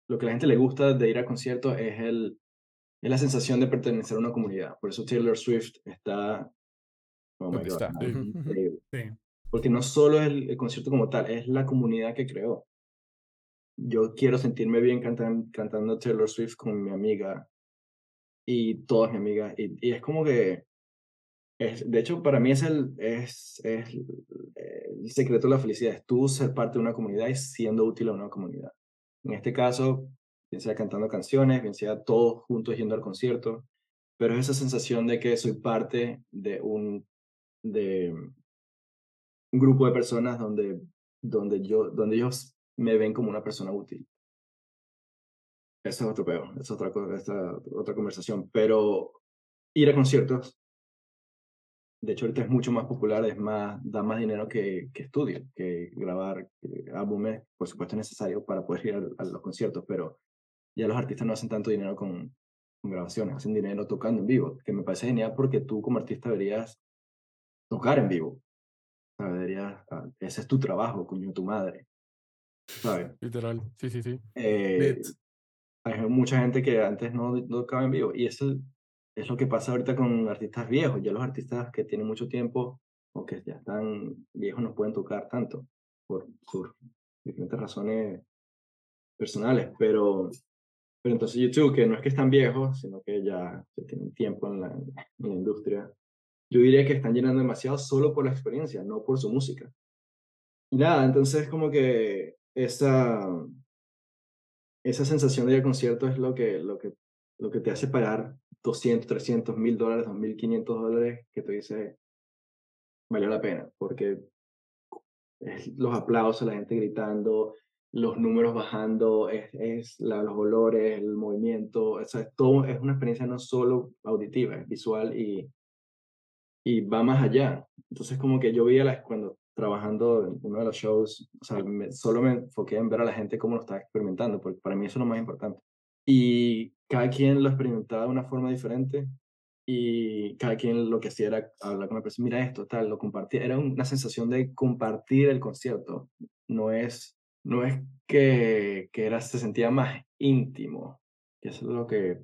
lo que la gente le gusta de ir a conciertos es, el, es la sensación de pertenecer a una comunidad. Por eso Taylor Swift está... Oh está? Porque no solo es el, el concierto como tal, es la comunidad que creó yo quiero sentirme bien cantando, cantando Taylor Swift con mi amiga y todas mis amigas. Y, y, es como que, es, de hecho, para mí es el, es, es el secreto de la felicidad, es tú ser parte de una comunidad y siendo útil a una comunidad. En este caso, bien sea cantando canciones, bien sea todos juntos yendo al concierto, pero es esa sensación de que soy parte de un, de un grupo de personas donde, donde, yo, donde ellos me ven como una persona útil. Eso es otro peor, es otra, esta, otra conversación. Pero ir a conciertos, de hecho ahorita es mucho más popular, es más, da más dinero que, que estudio, que grabar álbumes, por supuesto es necesario para poder ir a, los conciertos, pero ya los artistas no hacen tanto dinero con, con grabaciones, hacen dinero tocando en vivo, que me parece genial porque tú como artista deberías tocar en vivo. Deberías, ah, ese es tu trabajo, coño, tu madre. ¿Sabes? Literal, sí, sí, sí. Eh, hay mucha gente que antes no, no tocaba en vivo y eso es lo que pasa ahorita con artistas viejos. Ya los artistas que tienen mucho tiempo o que ya están viejos no pueden tocar tanto por, por diferentes razones personales, pero, pero entonces YouTube, que no es que están viejos, sino que ya tienen tiempo en la, en la industria, yo diría que están llenando demasiado solo por la experiencia, no por su música. Y nada, entonces como que esa, esa sensación de ir al concierto es lo que, lo, que, lo que te hace pagar 200, 300, 1000 dólares, 2500 dólares, que te dice, valió la pena, porque los aplausos, la gente gritando, los números bajando, es, es la, los olores, el movimiento, o sea, todo es una experiencia no solo auditiva, es visual y, y va más allá. Entonces, como que yo veía las, cuando trabajando en uno de los shows, o sea, solo me enfoqué en ver a la gente cómo lo estaba experimentando, porque para mí eso es lo más importante. Y cada quien lo experimentaba de una forma diferente y cada quien lo que hacía era hablar con la persona, mira esto, tal, lo compartía. Era una sensación de compartir el concierto, no es no es que, que era, se sentía más íntimo. Y eso es lo que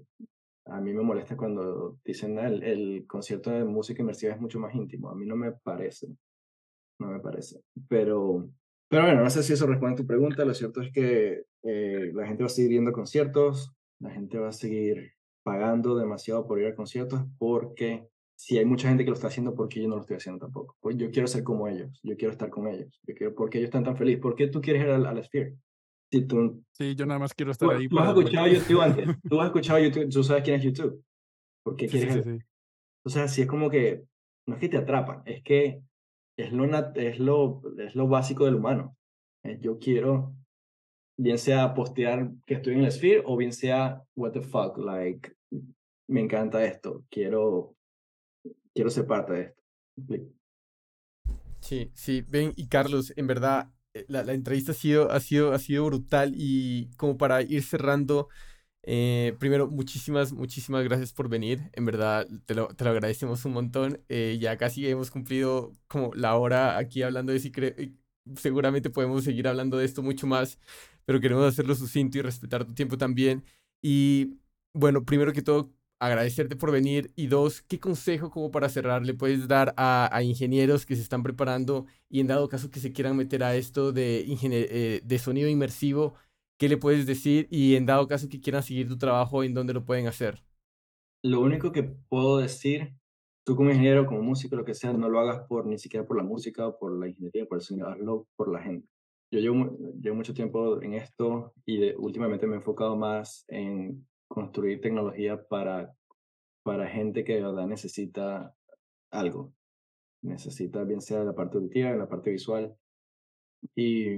a mí me molesta cuando dicen el, el concierto de música inmersiva es mucho más íntimo. A mí no me parece. No me parece. Pero, pero bueno, no sé si eso responde a tu pregunta. Lo cierto es que eh, la gente va a seguir viendo conciertos, la gente va a seguir pagando demasiado por ir a conciertos porque si hay mucha gente que lo está haciendo, ¿por qué yo no lo estoy haciendo tampoco? Pues yo quiero ser como ellos, yo quiero estar con ellos, yo quiero, ¿por qué ellos están tan felices? ¿Por qué tú quieres ir al, al Sphere? Si tú, sí, yo nada más quiero estar ahí. Tú has escuchado YouTube antes, *laughs* tú has escuchado YouTube, tú sabes quién es YouTube. ¿Por qué quieres sí, O sea, si es como que, no es que te atrapan, es que es lo, es lo, es lo básico del humano. Yo quiero, bien sea postear que estoy en el Sphere o bien sea, what the fuck, like, me encanta esto, quiero quiero ser parte de esto. Sí, sí, ven y Carlos, en verdad eh, la, la, entrevista ha sido, ha, sido, ha sido brutal y como para ir cerrando, eh, primero, muchísimas, muchísimas gracias por venir, en verdad te lo, te lo agradecemos un montón, eh, ya casi hemos cumplido como la hora aquí hablando de si seguramente podemos seguir hablando de esto mucho más, pero queremos hacerlo sucinto y respetar tu tiempo también. Y bueno, primero que todo, agradecerte por venir. Y dos, ¿qué consejo como para cerrar le puedes dar a, ingenieros que se están preparando y en dado caso que se quieran meter a esto de, eh, de sonido inmersivo? ¿Qué le puedes decir? Y en dado caso que quieran seguir tu trabajo, ¿en dónde lo pueden hacer? Lo único que puedo decir, tú como ingeniero, como músico, lo que sea, no lo hagas por ni siquiera por la música o por la ingeniería, por el sonido, hazlo por la gente. Yo llevo, llevo mucho tiempo en esto y últimamente me he enfocado más en construir tecnología para, para gente que de verdad necesita algo. Necesita bien sea la parte auditiva, la parte visual. Y,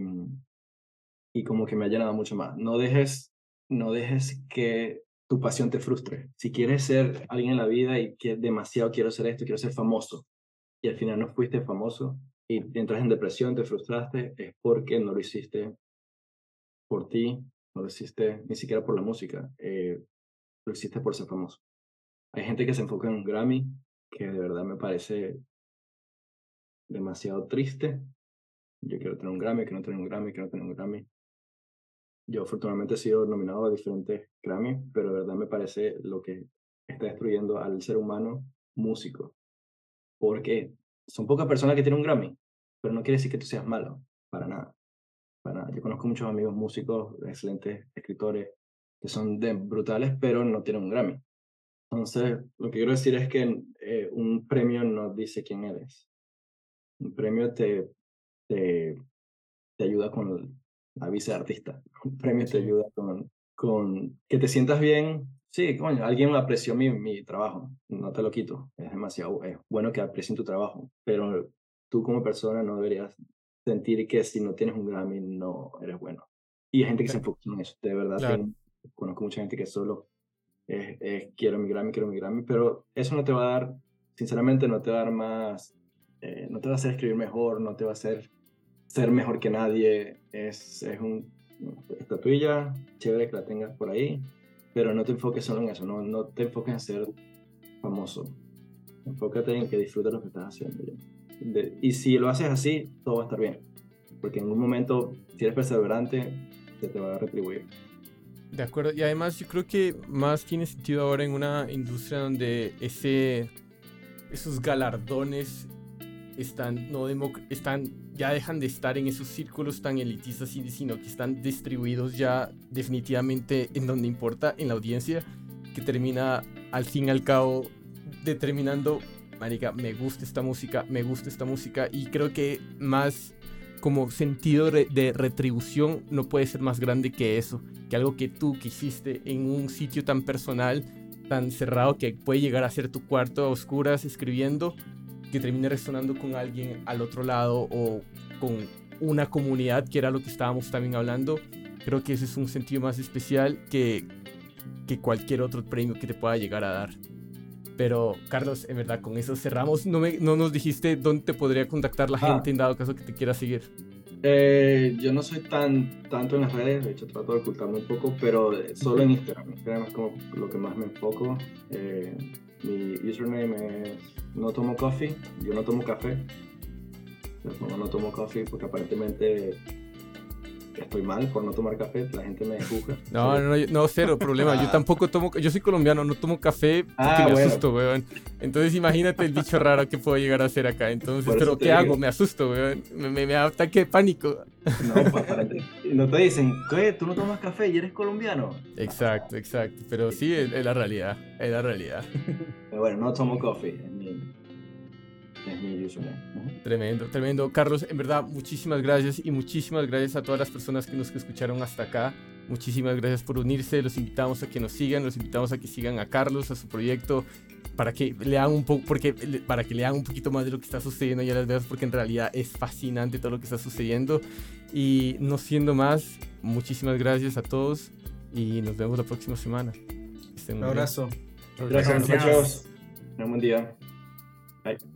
y como que me ha llenado mucho más. No dejes, no dejes que tu pasión te frustre. Si quieres ser alguien en la vida y que demasiado quiero ser esto, quiero ser famoso, y al final no fuiste famoso y entras en depresión, te frustraste, es porque no lo hiciste por ti, no lo hiciste ni siquiera por la música, eh, lo hiciste por ser famoso. Hay gente que se enfoca en un Grammy, que de verdad me parece demasiado triste. Yo quiero tener un Grammy, quiero tener un Grammy, quiero tener un Grammy. Yo afortunadamente he sido nominado a diferentes Grammy, pero de verdad me parece lo que está destruyendo al ser humano músico. Porque son pocas personas que tienen un Grammy, pero no quiere decir que tú seas malo, para nada. Yo conozco muchos amigos músicos, excelentes escritores, que son de brutales, pero no tienen un Grammy. Entonces, lo que quiero decir es que eh, un premio no dice quién eres. Un premio te, te, te ayuda con la visa de artista. Un premio te ayuda con, con que te sientas bien. Sí, coño, alguien apreció mi, mi trabajo, no te lo quito. Es demasiado es bueno que aprecien tu trabajo, pero tú como persona no deberías sentir que si no tienes un Grammy no eres bueno. Y hay gente que se enfoca en eso, de verdad. conozco mucha gente que solo es, quiero mi Grammy, quiero mi Grammy, pero eso no te va a dar, sinceramente, no te va a dar más, eh, no te va a hacer escribir mejor, no te va a hacer ser mejor que nadie. Es, es un estatuilla, chévere que la tengas por ahí, pero no te enfoques solo en eso, no, no te enfoques en ser famoso. Enfócate en que disfrutes lo que estás haciendo. Ya y si lo haces así, todo va a estar bien. Porque en un momento, si eres perseverante, se te va a retribuir. De acuerdo, y además yo creo que más tiene sentido ahora en una industria donde ese, esos galardones están, no están, ya dejan de estar en esos círculos tan elitistas, sino que están distribuidos ya definitivamente en donde importa, en la audiencia, que termina al fin y al cabo determinando marica, me gusta esta música, me gusta esta música y creo que más como sentido de retribución no puede ser más grande que eso, que algo que tú quisiste en un sitio tan personal, tan cerrado que puede llegar a ser tu cuarto a oscuras escribiendo, que termine resonando con alguien al otro lado o con una comunidad, que era lo que estábamos también hablando. Creo que ese es un sentido más especial que, que cualquier otro premio que te pueda llegar a dar. Pero, Carlos, en verdad, con eso cerramos. No, me, no nos dijiste dónde te podría contactar la ah. gente en dado caso que te quiera seguir. Eh, yo no soy tan tanto en las redes, de hecho trato de ocultarme un poco, pero solo en Instagram. Instagram es como lo que más me enfoco. Eh, mi username es no tomo coffee, yo no tomo café. no tomo coffee porque aparentemente estoy mal por no tomar café, la gente me juzga. No, no, no, cero problema. Yo ah. tampoco tomo, yo soy colombiano, no tomo café porque ah, me asusto, weón. Entonces imagínate el bicho raro que puedo llegar a hacer acá. Entonces, pero ¿qué hago? Me asusto, weón. Me, me, da ataque de pánico. No, para, no te dicen, ¿qué? ¿Tú no tomas café y eres colombiano? Exacto, exacto. Pero sí, es, la realidad, es la realidad. *laughs* Pero bueno, no tomo café. Tremendo, tremendo. Carlos, en verdad, muchísimas gracias y muchísimas gracias a todas las personas que nos escucharon hasta acá. Muchísimas gracias por unirse. Los invitamos a que nos sigan, los invitamos a que sigan a Carlos, a su proyecto, para que lean un poco, porque para que lean un poquito más de lo que está sucediendo y a las veces, porque en realidad es fascinante todo lo que está sucediendo. Y no siendo más, muchísimas gracias a todos y nos vemos la próxima semana. Un abrazo. Gracias, gracias. Un buen día. Bye.